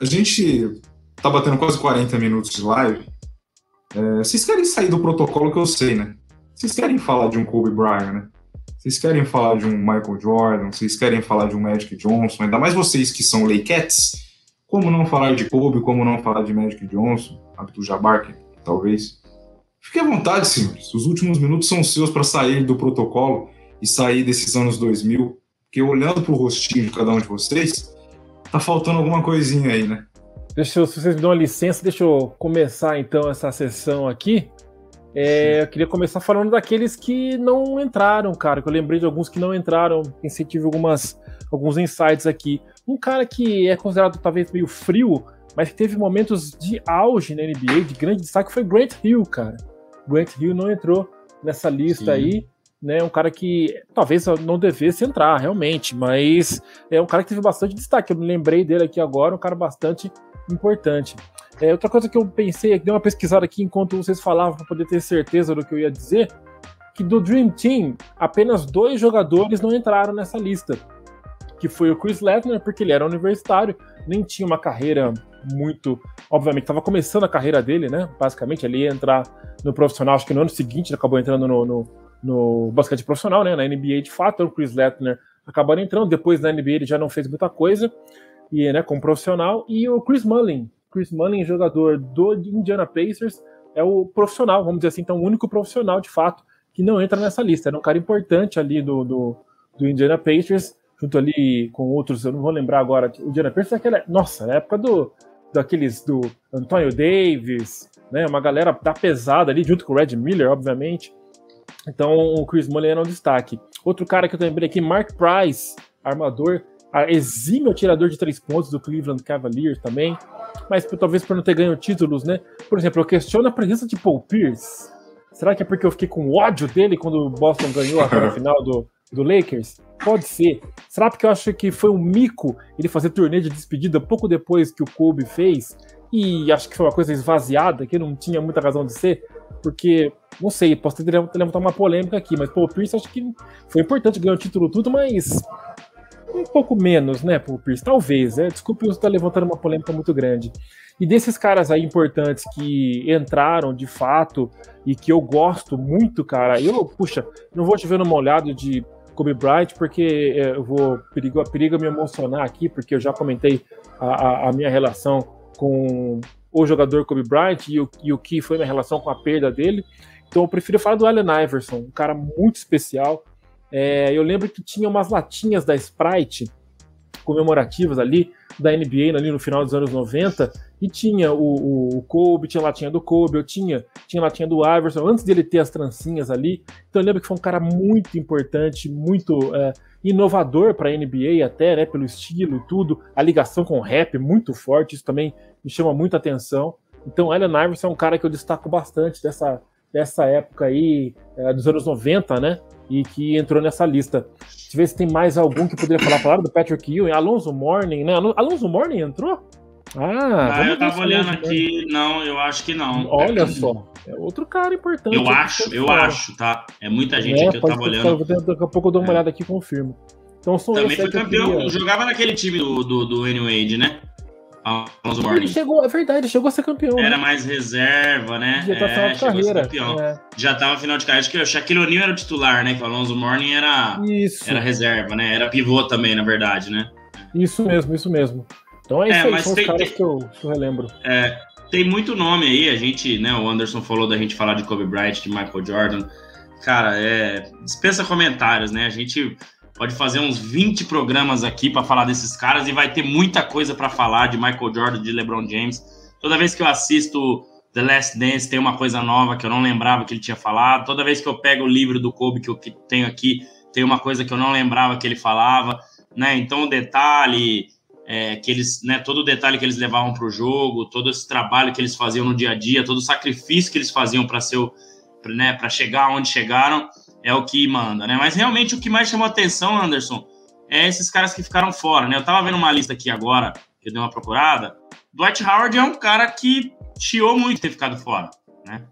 a gente tá batendo quase 40 minutos de live. É, vocês querem sair do protocolo que eu sei, né? Vocês querem falar de um Kobe Bryant, né? Vocês querem falar de um Michael Jordan, vocês querem falar de um Magic Johnson, ainda mais vocês que são Cats, como não falar de Kobe, como não falar de Magic Johnson, Abdul Jabbar, talvez. Fique à vontade, senhores. Os últimos minutos são seus para sair do protocolo e sair desses anos 2000, porque olhando para o rostinho de cada um de vocês, tá faltando alguma coisinha aí, né? Deixa eu, se vocês me dão licença, deixa eu começar então essa sessão aqui. É, eu queria começar falando daqueles que não entraram, cara. Que eu lembrei de alguns que não entraram. Pensei tive algumas, alguns insights aqui. Um cara que é considerado talvez meio frio, mas que teve momentos de auge na NBA, de grande destaque, foi Grant Hill, cara. Grant Hill não entrou nessa lista Sim. aí. Né, um cara que talvez não devesse entrar, realmente, mas é um cara que teve bastante destaque. Eu me lembrei dele aqui agora, um cara bastante importante. É, outra coisa que eu pensei, que dei uma pesquisada aqui enquanto vocês falavam para poder ter certeza do que eu ia dizer, que do Dream Team, apenas dois jogadores não entraram nessa lista. Que foi o Chris Lettner, porque ele era universitário, nem tinha uma carreira muito. Obviamente, estava começando a carreira dele, né? Basicamente, ele ia entrar no profissional, acho que no ano seguinte ele acabou entrando no, no, no basquete profissional, né? Na NBA de fato, o Chris Lettner acabou entrando. Depois na NBA ele já não fez muita coisa, e, né, como profissional. E o Chris Mullin, Chris Mullin, jogador do Indiana Pacers, é o profissional, vamos dizer assim, então o único profissional de fato que não entra nessa lista. Era um cara importante ali do, do, do Indiana Pacers, junto ali com outros, eu não vou lembrar agora. O Indiana Pacers é aquela, nossa, na época do daqueles do Antonio Davis, né, uma galera da pesada ali, junto com o Red Miller, obviamente. Então o Chris Mullin era um destaque. Outro cara que eu lembrei aqui, Mark Price, armador, exímio atirador de três pontos do Cleveland Cavaliers também mas talvez por não ter ganho títulos, né? Por exemplo, eu questiono a presença de Paul Pierce. Será que é porque eu fiquei com ódio dele quando o Boston ganhou a final do, do Lakers? Pode ser. Será porque eu acho que foi um mico ele fazer turnê de despedida pouco depois que o Kobe fez? E acho que foi uma coisa esvaziada, que não tinha muita razão de ser? Porque, não sei, posso ter levantado uma polêmica aqui, mas Paul Pierce acho que foi importante ganhar o título tudo, mas um pouco menos, né, Paul Pierce? Talvez, é. Desculpe eu estar levantando uma polêmica muito grande. E desses caras aí importantes que entraram de fato e que eu gosto muito, cara, eu, puxa, não vou te ver numa olhada de Kobe Bryant, porque é, eu vou perigo, perigo me emocionar aqui, porque eu já comentei a, a, a minha relação com o jogador Kobe Bryant e o, e o que foi minha relação com a perda dele. Então eu prefiro falar do Allen Iverson, um cara muito especial, é, eu lembro que tinha umas latinhas da Sprite comemorativas ali, da NBA ali no final dos anos 90, e tinha o, o, Kobe, tinha latinha do Kobe, eu tinha, tinha latinha do Iverson, antes dele ter as trancinhas ali. Então eu lembro que foi um cara muito importante, muito é, inovador para a NBA até, né, pelo estilo e tudo, a ligação com o rap muito forte, isso também me chama muita atenção. Então Allen Iverson é um cara que eu destaco bastante dessa, dessa época aí, é, dos anos 90, né? E que entrou nessa lista. Deixa eu ver se tem mais algum que poderia falar. Falaram do Patrick Ewing, Alonso Morning, né? Alonso Morning entrou? Ah, ah eu tava olhando aqui, né? não, eu acho que não. Olha só, é outro cara importante. Eu acho, eu acho, tá? É muita gente é, aqui, eu tava olhando. Daqui a pouco eu dou uma é. olhada aqui e confirmo. Então são Também foi campeão, queria... jogava naquele time do, do, do N-Wade, né? Alonso Morning. Ele chegou, é verdade, ele chegou a ser campeão. Era né? mais reserva, né? Já tá é, final de carreira. É. Já tava final de carreira. Acho que o Shaquille O'Neal era o titular, né? Que o Alonso Morning era, Isso. era reserva, né? Era pivô também, na verdade, né? Isso mesmo, isso mesmo. Então é isso é, aí, são tem, os caras tem, que, eu, que eu relembro. É, tem muito nome aí, a gente, né, o Anderson falou da gente falar de Kobe Bryant, de Michael Jordan. Cara, é, dispensa comentários, né? A gente pode fazer uns 20 programas aqui para falar desses caras e vai ter muita coisa para falar de Michael Jordan, de LeBron James. Toda vez que eu assisto The Last Dance tem uma coisa nova que eu não lembrava que ele tinha falado. Toda vez que eu pego o livro do Kobe que eu tenho aqui, tem uma coisa que eu não lembrava que ele falava, né? Então o detalhe é, que eles, né, todo o detalhe que eles levavam para o jogo, todo esse trabalho que eles faziam no dia a dia, todo o sacrifício que eles faziam para ser, né, para chegar onde chegaram, é o que manda, né? Mas realmente o que mais chamou atenção, Anderson, é esses caras que ficaram fora, né? Eu tava vendo uma lista aqui agora, que eu dei uma procurada. Dwight Howard é um cara que chiou muito ter ficado fora, né?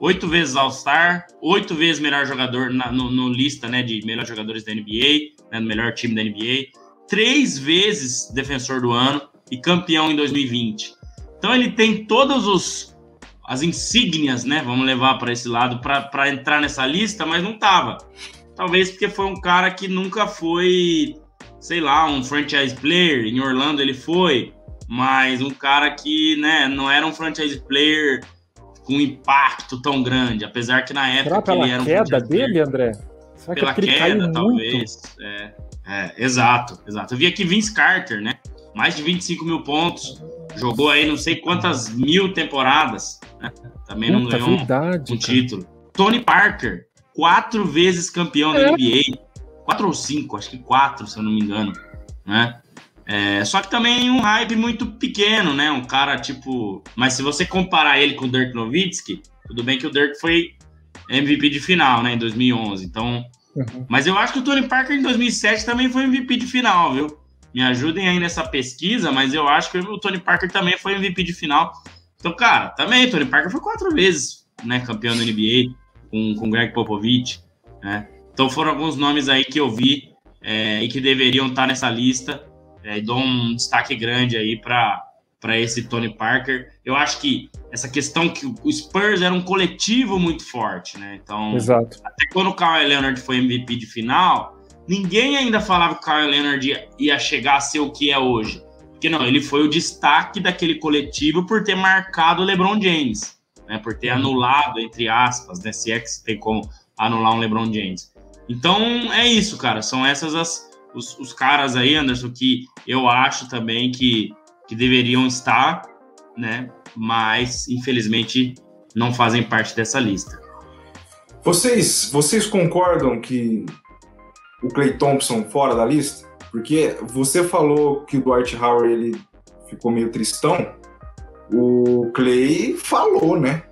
Oito vezes All-Star, oito vezes melhor jogador na no, no, lista, né, de melhores jogadores da NBA, né, no melhor time da NBA três vezes defensor do ano e campeão em 2020. Então ele tem todos os as insígnias, né? Vamos levar para esse lado para entrar nessa lista, mas não tava. Talvez porque foi um cara que nunca foi, sei lá, um franchise player. Em Orlando ele foi, mas um cara que, né, não era um franchise player com impacto tão grande, apesar que na época Será ele era um queda dele, player. André? Será pela queda, talvez. É. É, exato, exato. Eu vi aqui Vince Carter, né? Mais de 25 mil pontos. Jogou aí não sei quantas mil temporadas. Né? Também Puta, não ganhou verdade, um, um título. Tony Parker, quatro vezes campeão é. da NBA. Quatro ou cinco, acho que quatro, se eu não me engano. Né? É, só que também um hype muito pequeno, né? Um cara tipo. Mas se você comparar ele com o Dirk Nowitzki, tudo bem que o Dirk foi MVP de final, né? Em 2011. Então Uhum. Mas eu acho que o Tony Parker em 2007 também foi MVP de final, viu? Me ajudem aí nessa pesquisa, mas eu acho que o Tony Parker também foi MVP de final. Então, cara, também, Tony Parker foi quatro vezes né, campeão da NBA com, com Greg Popovich. Né? Então foram alguns nomes aí que eu vi é, e que deveriam estar nessa lista. É, e dou um destaque grande aí para esse Tony Parker. Eu acho que essa questão que o Spurs era um coletivo muito forte, né? Então, Exato. até quando o Kawhi Leonard foi MVP de final, ninguém ainda falava que o Kawhi Leonard ia chegar a ser o que é hoje. Porque não, ele foi o destaque daquele coletivo por ter marcado o LeBron James, né? Por ter uhum. anulado, entre aspas, né? Se é que tem como anular um LeBron James. Então, é isso, cara. São essas as, os, os caras aí, Anderson, que eu acho também que que deveriam estar, né? Mas infelizmente não fazem parte dessa lista. Vocês, vocês concordam que o Clay Thompson fora da lista? Porque você falou que o Dwight Howard ele ficou meio tristão. O Clay falou, né?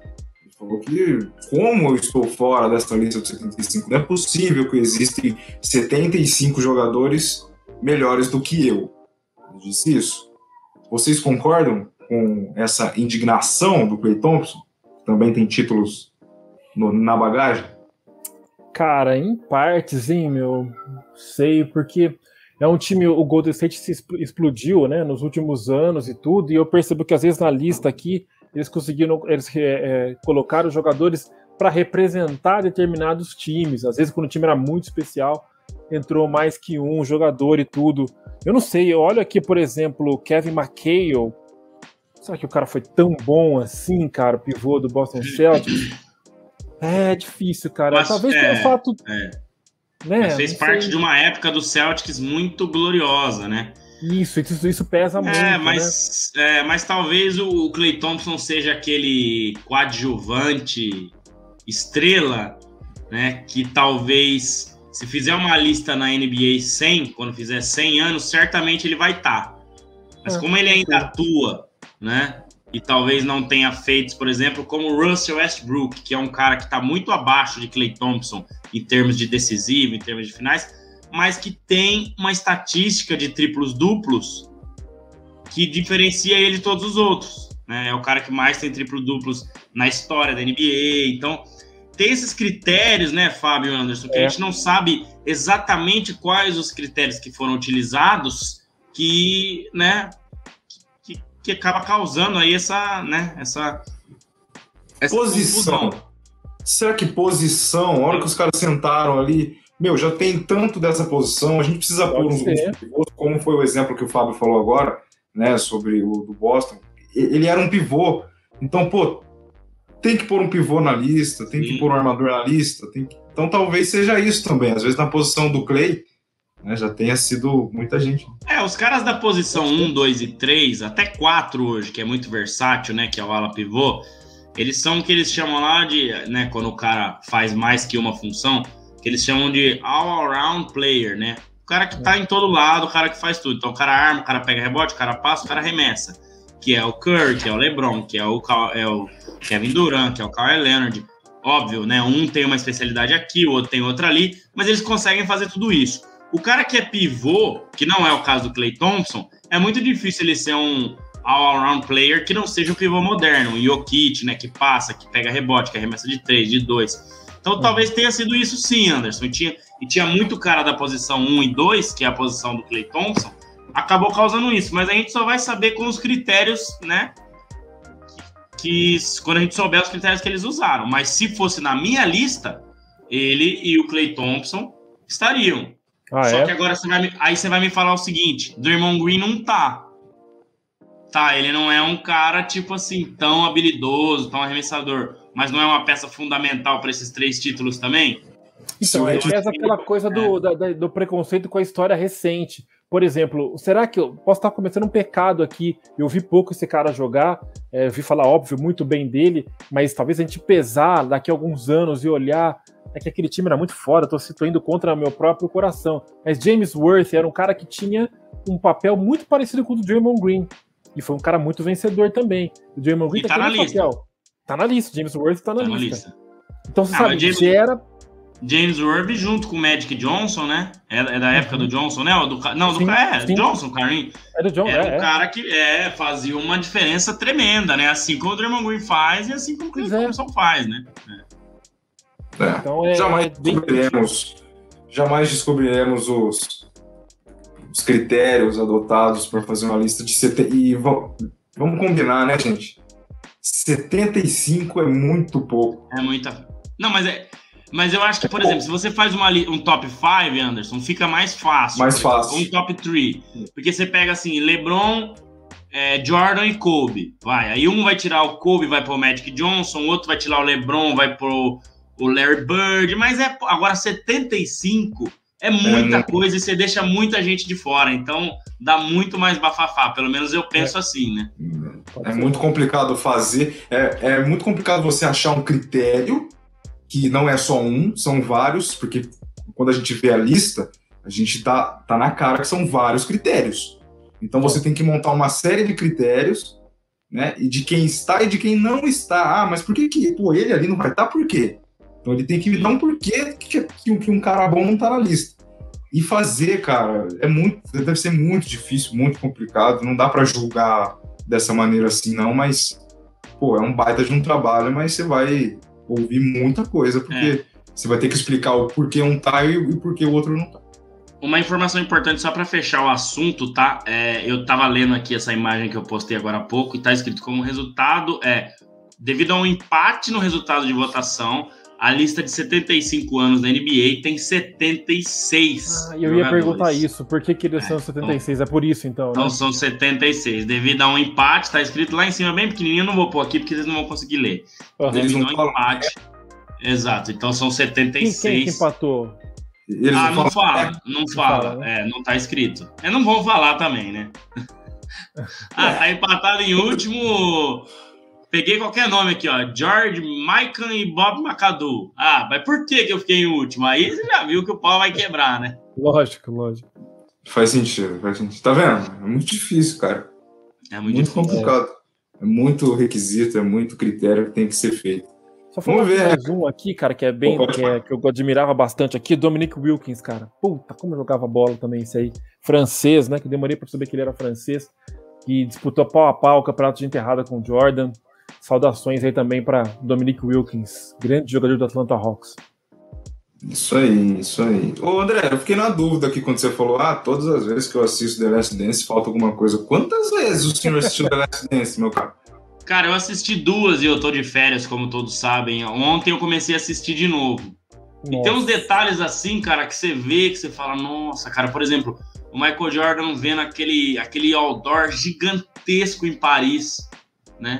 Ele falou que como eu estou fora dessa lista de 75, não é possível que existem 75 jogadores melhores do que eu. Ele disse isso. Vocês concordam com essa indignação do Clay Thompson? Também tem títulos no, na bagagem? Cara, em partes, hein, meu. Sei, porque é um time, o Golden State se explodiu, né, nos últimos anos e tudo, e eu percebo que às vezes na lista aqui eles conseguiram, eles é, é, colocaram jogadores para representar determinados times. Às vezes quando o time era muito especial, entrou mais que um jogador e tudo. Eu não sei, eu olho aqui, por exemplo, Kevin McHale. Será que o cara foi tão bom assim, cara, o pivô do Boston Celtics? É difícil, cara. Mas, Talvez é, pelo fato. É. Né? Fez parte de uma época do Celtics muito gloriosa, né? Isso, isso, isso pesa é, muito. É, mas, né? é, mas talvez o Clay Thompson seja aquele coadjuvante estrela, né? Que talvez se fizer uma lista na NBA 100, quando fizer 100 anos, certamente ele vai estar. Tá. Mas é, como ele ainda atua, né? E talvez não tenha feitos, por exemplo, como o Russell Westbrook, que é um cara que está muito abaixo de Clay Thompson em termos de decisivo, em termos de finais, mas que tem uma estatística de triplos duplos que diferencia ele de todos os outros. Né? É o cara que mais tem triplos duplos na história da NBA. Então, tem esses critérios, né, Fábio Anderson, que é. a gente não sabe exatamente quais os critérios que foram utilizados que, né, que, acaba causando aí essa, né, essa, essa posição. Confusão. Será que posição, a hora que os caras sentaram ali, meu, já tem tanto dessa posição, a gente precisa Pode pôr uns, uns como foi o exemplo que o Fábio falou agora, né, sobre o do Boston. Ele era um pivô, então, pô, tem que pôr um pivô na lista, tem Sim. que pôr um armador na lista, que... então talvez seja isso também. Às vezes na posição do Clay, né, já tenha sido muita gente. É, os caras da posição 1, 2 e 3, até 4 hoje, que é muito versátil, né, que é o ala pivô, eles são o que eles chamam lá de, né, quando o cara faz mais que uma função, que eles chamam de all-around player, né? O cara que tá em todo lado, o cara que faz tudo. Então o cara arma, o cara pega rebote, o cara passa, o cara arremessa. Que é o Curry, que é o LeBron, que é o, é o Kevin Durant, que é o Kawhi Leonard. Óbvio, né? Um tem uma especialidade aqui, o outro tem outra ali, mas eles conseguem fazer tudo isso. O cara que é pivô, que não é o caso do Clay Thompson, é muito difícil ele ser um all-around player que não seja o pivô moderno, um Jokic, né, que passa, que pega rebote, que arremessa de três, de dois. Então uhum. talvez tenha sido isso sim, Anderson. E tinha, e tinha muito cara da posição 1 e 2, que é a posição do Clay Thompson, acabou causando isso. Mas a gente só vai saber com os critérios, né? Que quando a gente souber os critérios que eles usaram. Mas se fosse na minha lista, ele e o Clay Thompson estariam. Ah, Só é? que agora você vai me, aí você vai me falar o seguinte: Draymond Green não tá tá, ele não é um cara, tipo assim, tão habilidoso, tão arremessador, mas não é uma peça fundamental para esses três títulos também? Então, é essa aquela coisa do, é. da, do preconceito com a história recente. Por exemplo, será que eu posso estar cometendo um pecado aqui? Eu vi pouco esse cara jogar, é, vi falar, óbvio, muito bem dele, mas talvez a gente pesar daqui a alguns anos e olhar. É que aquele time era muito fora, estou indo contra meu próprio coração. Mas James Worth era um cara que tinha um papel muito parecido com o do Draymond Green. E foi um cara muito vencedor também. O Draymond Green tá, tá na lista. Papel. Tá na lista. James Worth tá na, tá lista. na lista. Então você ah, sabe, James, era. James Worth junto com o Magic Johnson, né? É, é da época uhum. do Johnson, né? Do, não, do sim, é, sim. Johnson, Karim. É do Johnson, é, é, um cara que é, fazia uma diferença tremenda, né? Assim como o Draymond Green faz e assim como o Chris Thompson faz, né? É. Então, é, jamais descobriremos, jamais descobriremos os os critérios adotados para fazer uma lista de 70. E vamos, vamos combinar, né, gente? 75 é muito pouco. É muita. Não, mas é. Mas eu acho que, por é exemplo, se você faz uma, um top 5, Anderson, fica mais fácil. Mais fácil. Um top 3. Porque você pega assim, LeBron, é, Jordan e Kobe. Vai. Aí um vai tirar o Kobe, vai pro Magic Johnson, o outro vai tirar o LeBron, vai pro o Larry Bird. Mas é agora 75 é muita é, coisa e você deixa muita gente de fora, então dá muito mais bafafá, pelo menos eu penso é, assim, né? É muito complicado fazer, é, é muito complicado você achar um critério que não é só um, são vários, porque quando a gente vê a lista, a gente tá, tá na cara que são vários critérios. Então você tem que montar uma série de critérios, né? E de quem está e de quem não está. Ah, mas por que que pô, ele ali não vai estar? Por quê? Então ele tem que me dar um porquê que, que, que um cara bom não tá na lista. E fazer, cara, é muito, deve ser muito difícil, muito complicado. Não dá para julgar dessa maneira assim, não, mas pô, é um baita de um trabalho, mas você vai ouvir muita coisa, porque é. você vai ter que explicar o porquê um tá e o porquê o outro não tá. Uma informação importante só para fechar o assunto, tá? É, eu tava lendo aqui essa imagem que eu postei agora há pouco e tá escrito como resultado é devido a um empate no resultado de votação, a lista de 75 anos da NBA tem 76. Ah, eu ia perguntar isso, por que, que eles são 76? É, então, é por isso então. Então né? são 76. Devido a um empate, tá escrito lá em cima bem pequenininho, eu não vou pôr aqui porque eles não vão conseguir ler. Uhum. Devido a um empate. Exato, então são 76. Quem, quem que empatou? Eles ah, não fala, não fala, fala né? é, não tá escrito. É, não vão falar também, né? ah, tá empatado em último Peguei qualquer nome aqui, ó. George, Michael e Bob McAdoo. Ah, mas por que, que eu fiquei em último? Aí você já viu que o pau vai quebrar, né? Lógico, lógico. Faz sentido, faz sentido. Tá vendo? É muito difícil, cara. É muito, muito complicado. É muito requisito, é muito critério que tem que ser feito. Só Vamos ver. mais um aqui, cara, que é bem. que, é, que, eu admirava bastante aqui, Dominic Wilkins, cara. Puta, como eu jogava bola também, isso aí. Francês, né? Que demorei pra saber que ele era francês. E disputou pau a pau o campeonato de enterrada com o Jordan. Saudações aí também para Dominic Wilkins, grande jogador do Atlanta Hawks. Isso aí, isso aí. Ô André, eu fiquei na dúvida aqui quando você falou: ah, todas as vezes que eu assisto The Last Dance falta alguma coisa. Quantas vezes o senhor assistiu The Last Dance, meu cara? Cara, eu assisti duas e eu tô de férias, como todos sabem. Ontem eu comecei a assistir de novo. Nossa. E tem uns detalhes assim, cara, que você vê, que você fala, nossa, cara, por exemplo, o Michael Jordan vendo aquele, aquele outdoor gigantesco em Paris, né?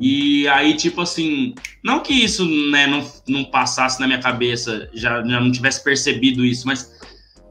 E aí, tipo assim, não que isso né, não, não passasse na minha cabeça, já, já não tivesse percebido isso, mas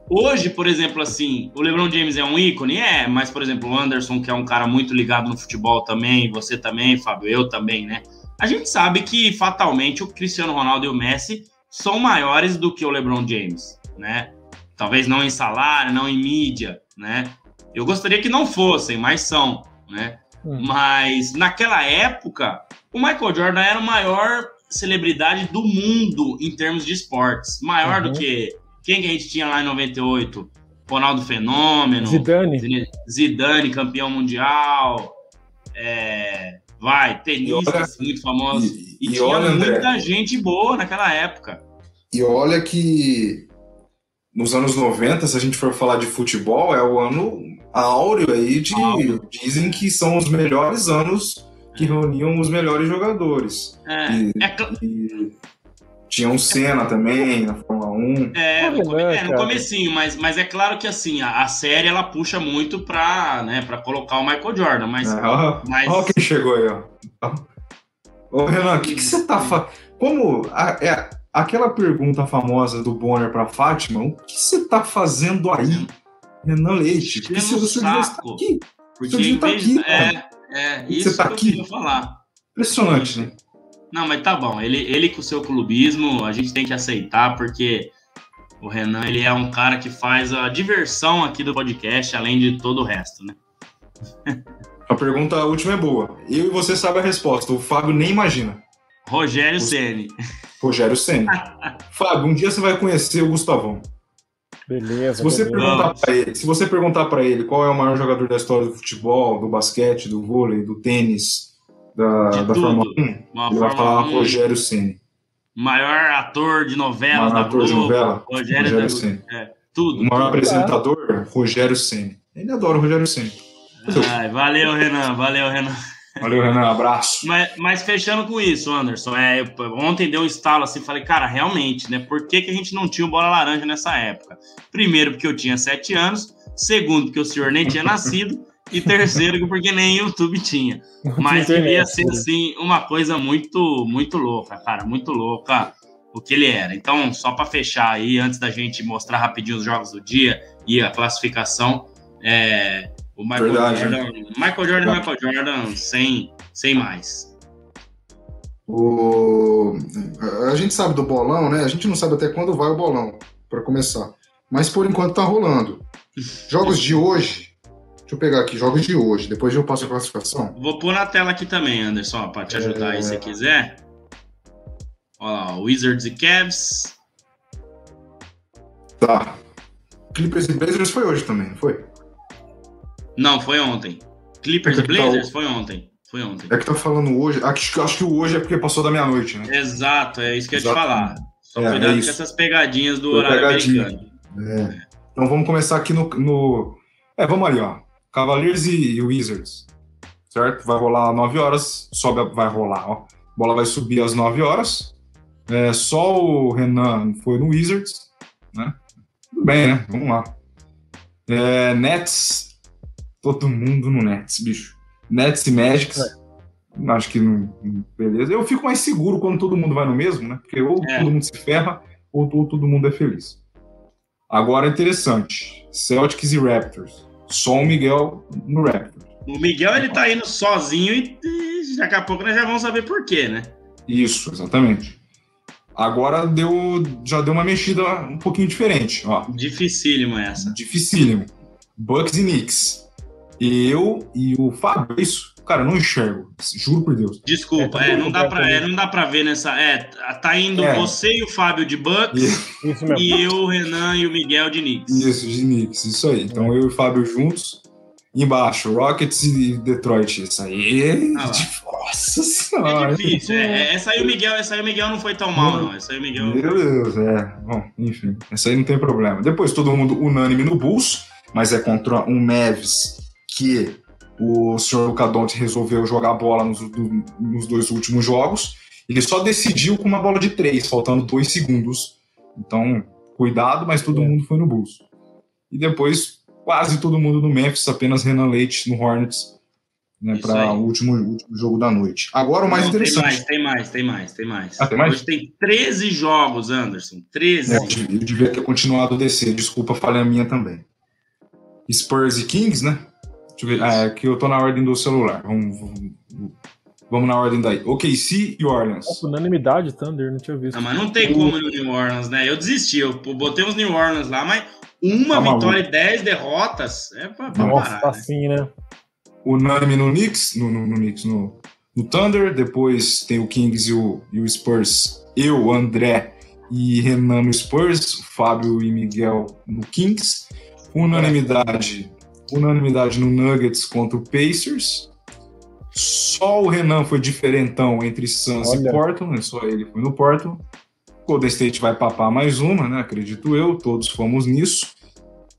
hoje, por exemplo, assim, o LeBron James é um ícone? É, mas, por exemplo, o Anderson, que é um cara muito ligado no futebol também, você também, Fábio, eu também, né? A gente sabe que, fatalmente, o Cristiano Ronaldo e o Messi são maiores do que o LeBron James, né? Talvez não em salário, não em mídia, né? Eu gostaria que não fossem, mas são, né? Hum. Mas naquela época, o Michael Jordan era a maior celebridade do mundo em termos de esportes. Maior uhum. do que quem que a gente tinha lá em 98? Ronaldo Fenômeno. Zidane. Zidane, campeão mundial. É, vai, tenistas muito famosos. E, e, e tinha olha, muita André, gente boa naquela época. E olha que nos anos 90, se a gente for falar de futebol, é o ano áureo aí de. Áureo. Dizem que são os melhores anos que reuniam os melhores jogadores. É, e, é e tinha um Senna também na Fórmula 1. É, no, come, é, no comecinho, mas, mas é claro que assim, a, a, série ela puxa muito pra, né, pra colocar o Michael Jordan, mas... É, ó, mas... ó quem chegou aí, ó. Ô, Renan, o que, que você tá fazendo? Como... A, é, aquela pergunta famosa do Bonner para Fátima, o que você está fazendo aí, Renan Leite? Porque você, você devia estar aqui. Porque você estar aqui, é, é, isso você tá que aqui. eu falar. Impressionante, né? Não, mas tá bom. Ele, ele com o seu clubismo, a gente tem que aceitar, porque o Renan ele é um cara que faz a diversão aqui do podcast, além de todo o resto, né? A pergunta última é boa. Eu e você sabe a resposta. O Fábio nem imagina. Rogério Ceni. Rogério Senna. Fábio, um dia você vai conhecer o Gustavão. Beleza. Se você beleza. perguntar para ele, se você perguntar para ele qual é o maior jogador da história do futebol, do basquete, do vôlei, do tênis, da, da Fórmula 1, ele vai falar 1. Rogério Senna. Maior ator de novelas maior da ator Globo. de novela, Rogério, Rogério Senna. É, tudo. O maior tudo. apresentador, Rogério Senna. Ele adora o Rogério Senna. Ai, valeu, Renan. Valeu, Renan. Valeu, Renan, abraço. Mas, mas, fechando com isso, Anderson, é, ontem deu um estalo assim, falei, cara, realmente, né? Por que, que a gente não tinha o bola laranja nessa época? Primeiro, porque eu tinha sete anos, segundo, porque o senhor nem tinha nascido, e terceiro, porque nem YouTube tinha. Mas devia ser, assim, uma coisa muito, muito louca, cara, muito louca o que ele era. Então, só para fechar aí, antes da gente mostrar rapidinho os jogos do dia e a classificação, é, o Michael Verdade, Jordan, né? Michael Jordan, Michael Jordan, sem, sem mais. O... A gente sabe do bolão, né? A gente não sabe até quando vai o bolão, para começar. Mas por enquanto tá rolando. Jogos de hoje. Deixa eu pegar aqui, jogos de hoje. Depois eu passo a classificação. Vou pôr na tela aqui também, Anderson, para te ajudar é... aí se quiser. Olha lá, Wizards e Cavs. Tá. Clippers e Blazers foi hoje também, foi? Não, foi ontem. Clippers e é Blazers tá... foi ontem. Foi ontem. É que tá falando hoje. Acho, acho que o hoje é porque passou da meia-noite, né? Exato, é isso que eu ia te falar. Só é, cuidado é com essas pegadinhas do foi horário pegadinha. americano. É. Então vamos começar aqui no, no. É, vamos ali, ó. Cavaliers e Wizards. Certo? Vai rolar às 9 horas. Sobe, vai rolar, ó. A bola vai subir às 9 horas. É, só o Renan foi no Wizards, né? Tudo bem, né? Vamos lá. É, Nets todo mundo no Nets, bicho. Nets e Magics. É. Acho que não. Beleza. Eu fico mais seguro quando todo mundo vai no mesmo, né? Porque ou é. todo mundo se ferra, ou, ou todo mundo é feliz. Agora é interessante. Celtics e Raptors. Só o Miguel no Raptors. O Miguel ele tá indo sozinho e, e daqui a pouco nós já vamos saber por quê, né? Isso, exatamente. Agora deu, já deu uma mexida um pouquinho diferente, ó. Dificílimo essa. Dificílimo. Bucks e Knicks eu e o Fábio, é isso? Cara, eu não enxergo. Juro por Deus. Desculpa, é, não, dá pra, é, não dá pra ver nessa. É, tá indo é. você e o Fábio de Bucks e eu, o Renan e o Miguel de Knicks. Isso, de Knicks, isso aí. Então eu e o Fábio juntos. Embaixo, Rockets e Detroit. Isso aí. Ah Nossa senhora. É difícil. É, é, essa aí o Miguel, essa aí o Miguel não foi tão mal, não. Essa aí o Miguel. Meu Deus, é. Bom, enfim. Essa aí não tem problema. Depois todo mundo unânime no Bulls, mas é contra um Mavis que o senhor Luca Doncic resolveu jogar bola nos, do, nos dois últimos jogos. Ele só decidiu com uma bola de três, faltando dois segundos. Então, cuidado, mas todo é. mundo foi no Bulls. E depois, quase todo mundo no Memphis, apenas Renan Leite no Hornets, né, para o último, último, jogo da noite. Agora o mais Não, interessante. Tem mais, tem mais, tem mais, tem mais. Ah, tem mais? Hoje tem 13 jogos, Anderson. 13. É, eu devia ter continuado a descer, desculpa, falha minha também. Spurs e Kings, né? Deixa eu ver. É, que eu tô na ordem do celular. Vamos, vamos, vamos na ordem daí. OKC e Orleans. Nossa, unanimidade, Thunder, não tinha visto. Não, mas não tem como no New Orleans, né? Eu desisti. Eu botei os New Orleans lá, mas uma tá vitória e dez derrotas é pra, pra Nossa, parar, tá né? assim, né? Unânime no Knicks, no, no, no Knicks, no, no Thunder. Depois tem o Kings e o, e o Spurs. Eu, André e Renan no Spurs. Fábio e Miguel no Kings. Unanimidade unanimidade no Nuggets contra o Pacers. Só o Renan foi diferentão entre Suns Olha. e Portland, né? só ele foi no Portland. Golden State vai papar mais uma, né? Acredito eu, todos fomos nisso.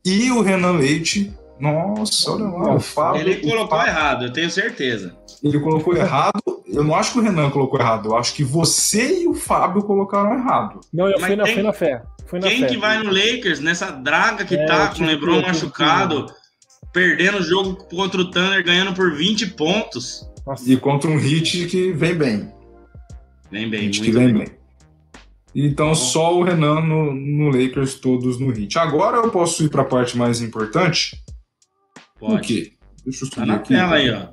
E o Renan Leite, nossa, olha lá, o Fábio. Ele colocou Fábio, errado, eu tenho certeza. Ele colocou errado. Eu não acho que o Renan colocou errado, eu acho que você e o Fábio colocaram errado. Não, eu fui na, fui na fé. Fui na quem fé. que vai no Lakers nessa draga que é, tá com o LeBron machucado? Perdendo o jogo contra o Thunder, ganhando por 20 pontos. Nossa. E contra um Hit que vem bem. Vem bem, hit que vem bem. bem. Então, só o Renan no, no, Lakers, todos no Hit. Agora eu posso ir para a parte mais importante. Pode. O quê? Deixa eu subir tá na aqui. tela aí, ó.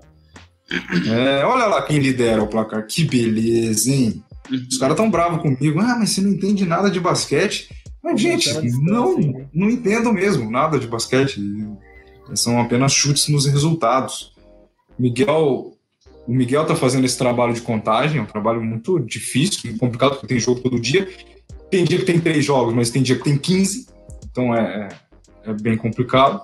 É, olha lá quem lidera o placar. Que beleza, hein? Uhum. Os caras tão bravos comigo. Ah, mas você não entende nada de basquete. Mas, gente, não, não entendo mesmo nada de basquete. São apenas chutes nos resultados. Miguel, o Miguel está fazendo esse trabalho de contagem, é um trabalho muito difícil, complicado, porque tem jogo todo dia. Tem dia que tem três jogos, mas tem dia que tem 15, então é, é, é bem complicado.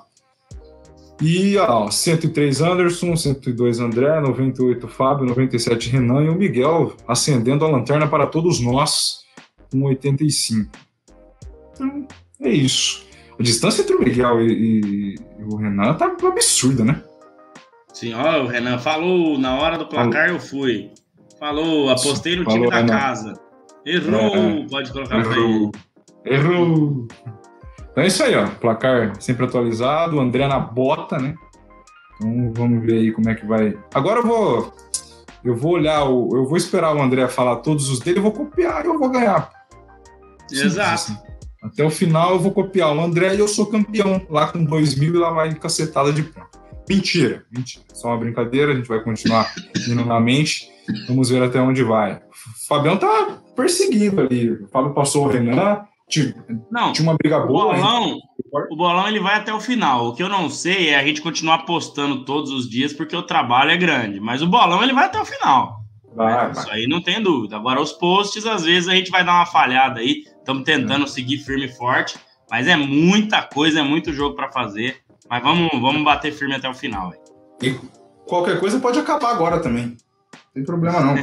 E ó, 103 Anderson, 102 André, 98 Fábio, 97 Renan e o Miguel acendendo a lanterna para todos nós com 85. Então, é isso. A distância entre o Miguel e, e, o Renan tá absurda, né? Sim, ó, o Renan falou, na hora do placar falou. eu fui. Falou, apostei no falou, time da Renan. casa. Errou, é, pode colocar errou. Errou. Então é isso aí, ó. Placar sempre atualizado, o André na bota, né? Então vamos ver aí como é que vai. Agora eu vou. Eu vou olhar, o, eu vou esperar o André falar todos os dele, eu vou copiar e eu vou ganhar. Exato. Assim. Até o final eu vou copiar o André e eu sou campeão lá com 2 mil e lá vai cacetada de ponto. Mentira, mentira. Só uma brincadeira, a gente vai continuar indo na mente. Vamos ver até onde vai. O Fabião tá perseguindo ali. O Fábio passou o Renan. Tinha, não, tinha uma briga boa. O bolão, o bolão ele vai até o final. O que eu não sei é a gente continuar postando todos os dias porque o trabalho é grande. Mas o bolão ele vai até o final. Vai, Isso vai. aí não tem dúvida. Agora, os posts, às vezes a gente vai dar uma falhada aí. Estamos tentando é. seguir firme e forte, mas é muita coisa, é muito jogo para fazer. Mas vamos, vamos bater firme até o final. E qualquer coisa pode acabar agora também. Não tem problema não.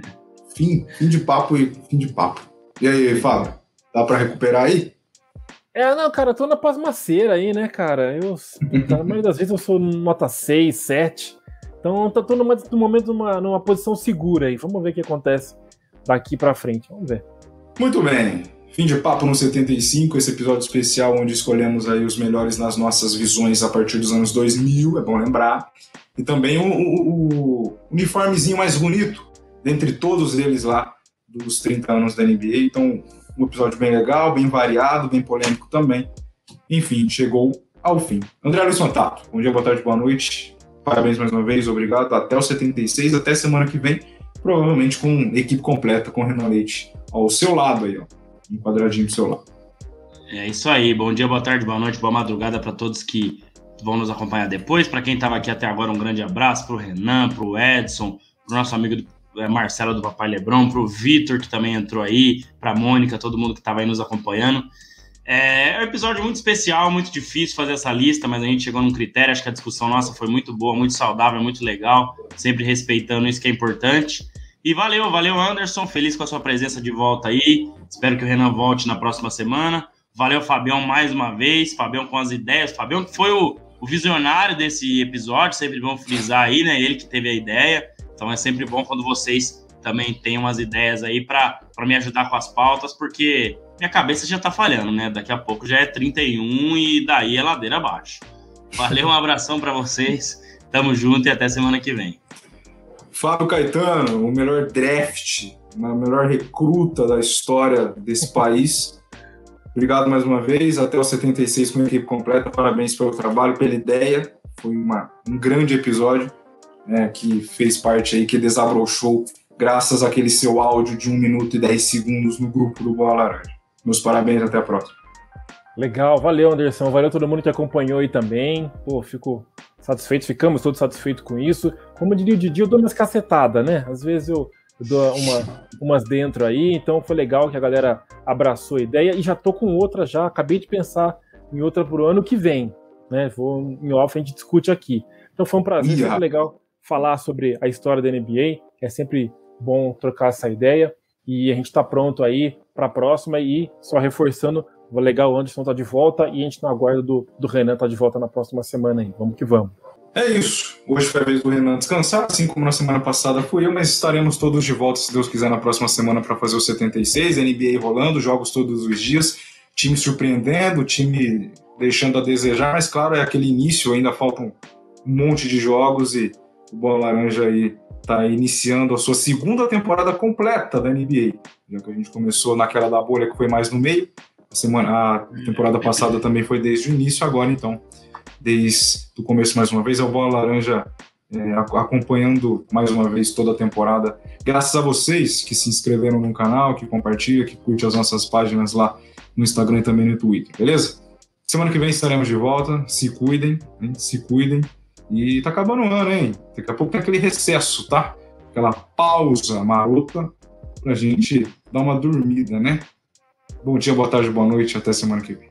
fim, fim de papo e fim de papo. E aí, Fábio? Dá para recuperar aí? É, não, cara, eu tô na pasmaceira aí, né, cara? Eu, na maioria das vezes eu sou nota 6, 7. Então tô numa, no momento numa, numa posição segura aí. Vamos ver o que acontece daqui para frente. Vamos ver. Muito bem. Fim de Papo no 75, esse episódio especial onde escolhemos aí os melhores nas nossas visões a partir dos anos 2000, é bom lembrar. E também o, o, o uniformezinho mais bonito dentre todos eles lá dos 30 anos da NBA. Então, um episódio bem legal, bem variado, bem polêmico também. Enfim, chegou ao fim. André Luiz Fantato, bom dia, boa tarde, boa noite. Parabéns mais uma vez, obrigado. Até o 76, até semana que vem, provavelmente com equipe completa, com o Renan Leite ao seu lado aí, ó um quadradinho pro seu lado. É isso aí. Bom dia, boa tarde, boa noite, boa madrugada para todos que vão nos acompanhar depois. Para quem estava aqui até agora, um grande abraço para o Renan, para o Edson, para o nosso amigo do, é, Marcelo do Papai Lebron, para o Vitor, que também entrou aí, para a Mônica, todo mundo que estava aí nos acompanhando. É, é um episódio muito especial, muito difícil fazer essa lista, mas a gente chegou num critério. Acho que a discussão nossa foi muito boa, muito saudável, muito legal, sempre respeitando isso que é importante. E valeu, valeu, Anderson. Feliz com a sua presença de volta aí. Espero que o Renan volte na próxima semana. Valeu, Fabião, mais uma vez. Fabião com as ideias. Fabião que foi o, o visionário desse episódio, sempre bom frisar aí, né? Ele que teve a ideia. Então é sempre bom quando vocês também têm umas ideias aí para me ajudar com as pautas, porque minha cabeça já tá falhando, né? Daqui a pouco já é 31 e daí é ladeira abaixo. Valeu, um abração para vocês. Tamo junto e até semana que vem. Fábio Caetano, o melhor draft, a melhor recruta da história desse país. Obrigado mais uma vez. Até o 76 com a equipe completa. Parabéns pelo trabalho, pela ideia. Foi uma, um grande episódio né, que fez parte aí, que desabrochou graças àquele seu áudio de 1 minuto e 10 segundos no grupo do Bola Laranja. Meus parabéns, até a próxima. Legal, valeu Anderson, valeu todo mundo que acompanhou aí também. Pô, fico satisfeito, ficamos todos satisfeitos com isso. Como diria o Didi, eu dou umas cacetadas, né? Às vezes eu, eu dou uma, umas dentro aí, então foi legal que a galera abraçou a ideia e já tô com outra já, acabei de pensar em outra pro ano que vem, né? Vou em off a gente discute aqui. Então foi um prazer, yeah. legal falar sobre a história da NBA, é sempre bom trocar essa ideia e a gente está pronto aí para a próxima e só reforçando, legal, o Anderson tá de volta e a gente não aguarda do, do Renan tá de volta na próxima semana aí. Vamos que vamos. É isso. Hoje foi a vez do Renan descansar, assim como na semana passada fui eu, mas estaremos todos de volta, se Deus quiser, na próxima semana para fazer o 76, NBA rolando, jogos todos os dias, time surpreendendo, time deixando a desejar, mas claro, é aquele início, ainda faltam um monte de jogos e o Bola Laranja aí está iniciando a sua segunda temporada completa da NBA, já que a gente começou naquela da bolha que foi mais no meio. A, semana, a temporada passada também foi desde o início, agora então, desde o começo mais uma vez, é o Bola Laranja é, acompanhando mais uma vez toda a temporada. Graças a vocês que se inscreveram no canal, que compartilham, que curtem as nossas páginas lá no Instagram e também no Twitter, beleza? Semana que vem estaremos de volta. Se cuidem, hein? se cuidem. E tá acabando o ano, hein? Daqui a pouco tem aquele recesso, tá? Aquela pausa marota pra gente dar uma dormida, né? Bom dia, boa tarde, boa noite, até semana que vem.